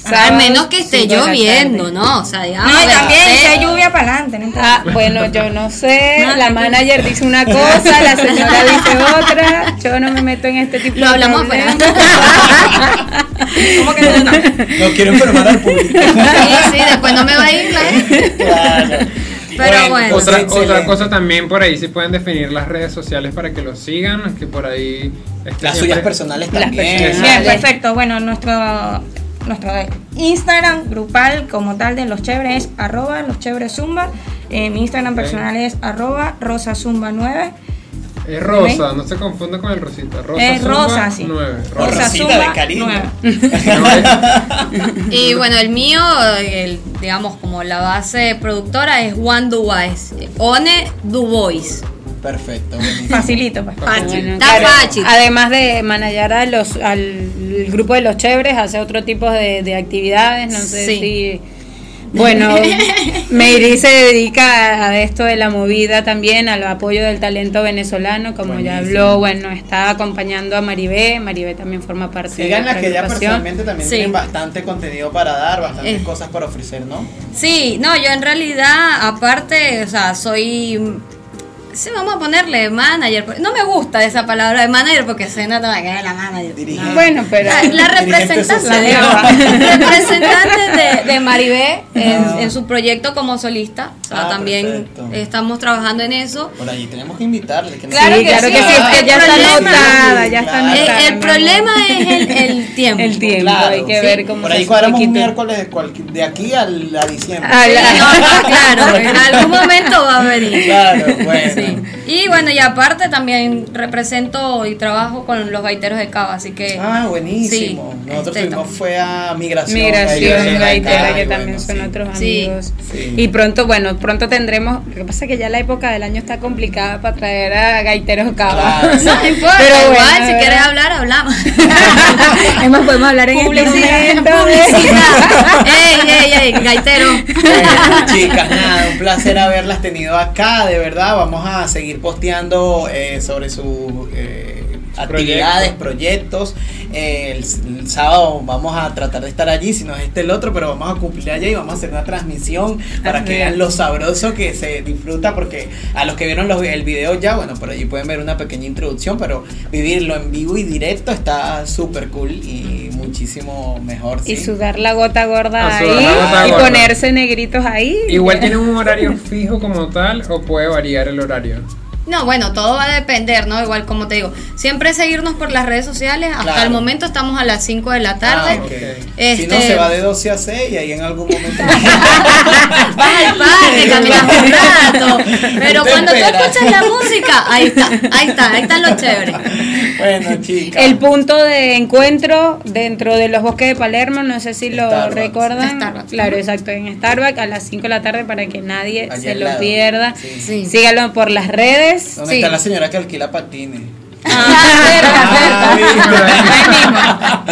O sea, al menos que esté lloviendo. ¿no? O sea, digamos.
No, y también si hay lluvia para adelante, no.
Ah, bueno, yo no sé,
No,
la manager dice una cosa, la señora [laughs] dice otra, yo no me meto en este tipo
Lo
de
hablamos afuera.
¿Cómo que no? no?
Quiero enfermar al público.
Sí, sí, después no me va a ir la gente.
Claro.
Pero bueno.
Otra, cosa también por ahí, si pueden definir las redes sociales para que los sigan, que por ahí... este,
Las suyas personales
Las
también.
personales.
Bien, perfecto. Bueno, nuestro nuestro Instagram grupal como tal de los chéveres es arroba los chéveres zumba. Eh, mi Instagram personal es arroba rosazumba 9.
Es rosa, no se confunda con el rosita. Rosa
Es
Zumba
rosa, sí.
9.
Rosa.
Rosa
Rosita
Zumba
de cariño.
9. [laughs]
Y bueno, el mío, el, digamos, como la base productora es One Dubois. One Dubois.
Perfecto. buenísimo.
Facilito, pues.
Fácil.
Bueno,
Está
claro,
fácil.
Además de manejar a los, al grupo de los chéveres, hace otro tipo de, de actividades, no sé
Sí.
si... Bueno, Meiri [laughs] se dedica a esto de la movida también, al apoyo del talento venezolano, como ya habló, bueno, está acompañando a Maribé, Maribé también forma parte de
que
la
ya
agrupación.
personalmente también
Sí.
tienen bastante contenido para dar, bastantes
Eh.
cosas para ofrecer, ¿no?
Sí, no, yo en realidad, aparte, o sea, soy. Sí, vamos a ponerle manager. No me gusta esa palabra de manager porque suena toda que es la manager.
Bueno, pero...
La, representante,
social. [laughs]
representante de, de Maribé en,
Ah.
en su proyecto como solista. O sea,
Ah,
también
perfecto.
estamos trabajando en eso.
Por allí tenemos que invitarle. Que
Claro
se-
que
claro
sí,
que sí, es que
el
ya está
problema-
anotada, ya está
Claro.
El,
anotada.
el
mi
problema es el, el [laughs] tiempo.
El tiempo,
Claro.
hay que
Sí.
ver cómo
Por
se
ahí cuadramos un miércoles de, de aquí a diciembre. [laughs]
A
Sí,
la-
no, claro,
Claro, bueno.
Sí. Y bueno, y aparte también represento y trabajo con los gaiteros de Cava, así que.
Ah, buenísimo.
Sí,
Nosotros
este,
fuimos fue a migración.
Migración, gaitera, que también
bueno,
son
sí.
otros amigos.
Sí.
Y pronto, bueno, pronto tendremos. Lo que pasa es que ya la época del año está complicada para traer a gaiteros cava.
Claro. [laughs]
No importa,
Pero bueno,
igual, si
¿verdad?
quieres hablar, hablamos. [laughs]
Además, podemos hablar en este
Publicidad, publicidad. [laughs] ey, ey, ey, gaitero.
Bueno, chicas, nada, un placer haberlas tenido acá, de verdad. Vamos a seguir posteando eh, sobre sus eh, actividades, proyectos. Eh, el, el sábado vamos a tratar de estar allí, si no es este el otro, pero vamos a cumplir allá y vamos a hacer una transmisión para que vean lo sabroso que se disfruta, porque a los que vieron los- el video ya, bueno, por allí pueden ver una pequeña introducción, pero vivirlo en vivo y directo está súper cool y muchísimo mejor.
Y sudar la gota gorda
Ah,
ahí
gota
y
gorda.
ponerse negritos ahí.
Igual tiene un horario fijo como tal o puede variar el horario.
No, bueno, todo va a depender, ¿no? Igual como te digo, siempre seguirnos por las redes sociales. Hasta
Claro.
el momento estamos a las 5 de la tarde.
Ah.
Este-
Si no, se va de 12 a 6 y ahí en algún momento. [laughs]
Vas al parque, caminas un rato. Pero
Te
cuando tú
esperas.
escuchas la música, ahí está, ahí está, ahí están los chéveres.
bueno, chicas.
El punto de encuentro dentro de los bosques de Palermo, no sé si lo
Starbucks.
recuerdan.
Starbucks.
Claro, exacto, en Starbucks a las 5 de la tarde para que nadie
Allí
se lo
lado.
pierda.
Sí.
Sí.
Síganlo por las redes.
¿Dónde
sí.
está la señora que alquila patines?
Ah,
Ah,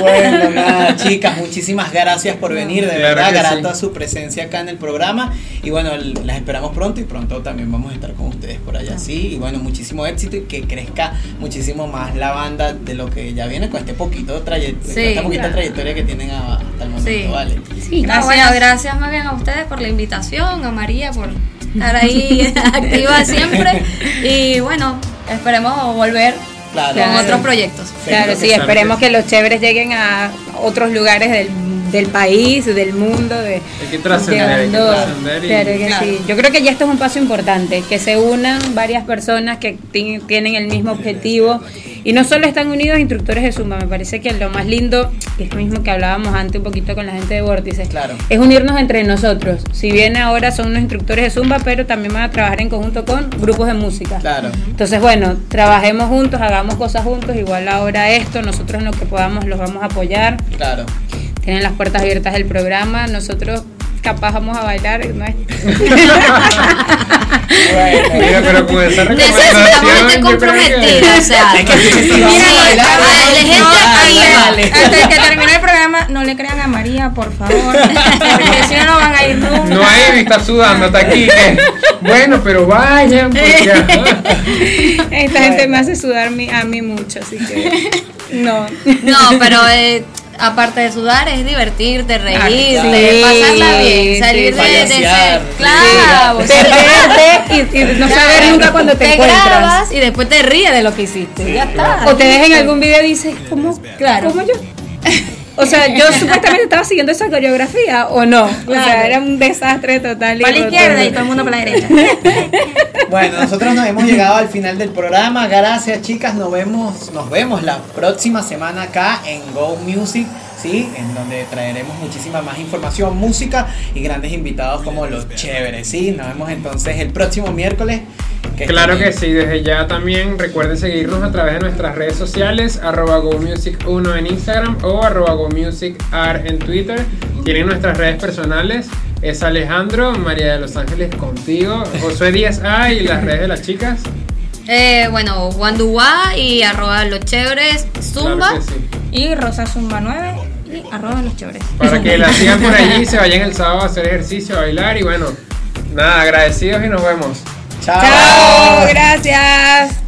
bueno, nada, chicas, muchísimas gracias por venir, de
Claro
verdad, grata
sí.
su presencia acá en el programa y bueno, las esperamos pronto y pronto también vamos a estar con ustedes por allá, sí, y bueno, muchísimo éxito y que crezca muchísimo más la banda de lo que ya viene con este poquito trayectoria,
Sí,
esta poquita
claro.
trayectoria que tienen hasta el momento,
Sí.
vale.
Sí,
No, bueno, gracias más bien a ustedes por la invitación, a María por estar ahí [laughs] activa siempre. Y bueno, esperemos volver
Claro.
con
Claro.
otros proyectos.
Claro, sí, esperemos que los chéveres lleguen a otros lugares del del país, del mundo, de
Hay que trascender, y-
claro que
Claro.
sí. Yo creo que ya esto es un paso importante, que se unan varias personas que ti- tienen el mismo objetivo y no solo están unidos instructores de Zumba, me parece que lo más lindo, que es lo mismo que hablábamos antes un poquito con la gente de Vórtices,
Claro.
es unirnos entre nosotros. Si bien ahora son unos instructores de Zumba, pero también van a trabajar en conjunto con grupos de música.
Claro.
Entonces, bueno, trabajemos juntos, hagamos cosas juntos, igual ahora esto, nosotros en lo que podamos los vamos a apoyar.
Claro.
Tienen las puertas abiertas del programa, nosotros capaz vamos a bailar, ¿no es?
Mira, pero con esa
Necesitamos gente
creo
comprometida,
que-
o sea.
Es que
Mira.
Antes que termine el programa, no le crean a María, por favor. [laughs] Porque si no, no van a ir nunca.
No hay está sudando hasta aquí. que- bueno, pero vayan. Porque, [laughs]
Esta gente me hace sudar a mí mucho, así que no.
No, pero eh, aparte de sudar es divertirte, reírte,
sí,
pasarla bien,
sí,
salir de, de ese.
payasear.
Claro, o sea,
Perderte y, y no saber nunca cuando te, encuentras.
grabas y después te ríes de lo que hiciste. ya está.
O te en algún video y dices, ¿cómo,
Claro.
¿cómo yo? [laughs] O sea, yo supuestamente estaba siguiendo esa coreografía o no. O sea, era un desastre total.
Para la izquierda y todo el mundo para la derecha. [laughs]
Bueno, nosotros nos hemos llegado al final del programa. Gracias, chicas. Nos vemos, nos vemos la próxima semana acá en Go Music, ¿sí? En donde traeremos muchísima más información, música y grandes invitados como los chéveres, ¿sí? Nos vemos entonces el próximo miércoles. Que
Claro que sí, desde ya también recuerden seguirnos a través de nuestras redes sociales, arroba GoMusic1 en Instagram o arroba GoMusicArt en Twitter. Tienen nuestras redes personales, es Alejandro, María de los Ángeles contigo, Josué Díaz A y las redes de las chicas.
Eh, bueno, Wanduwa y arroba los chéveres, Zumba.
Claro que sí.
Y Rosa Zumba 9 y arroba los chéveres.
Para que la sigan por allí, [laughs] se vayan el sábado a hacer ejercicio, a bailar y bueno, nada, agradecidos y nos vemos.
Chao.
Chao, gracias.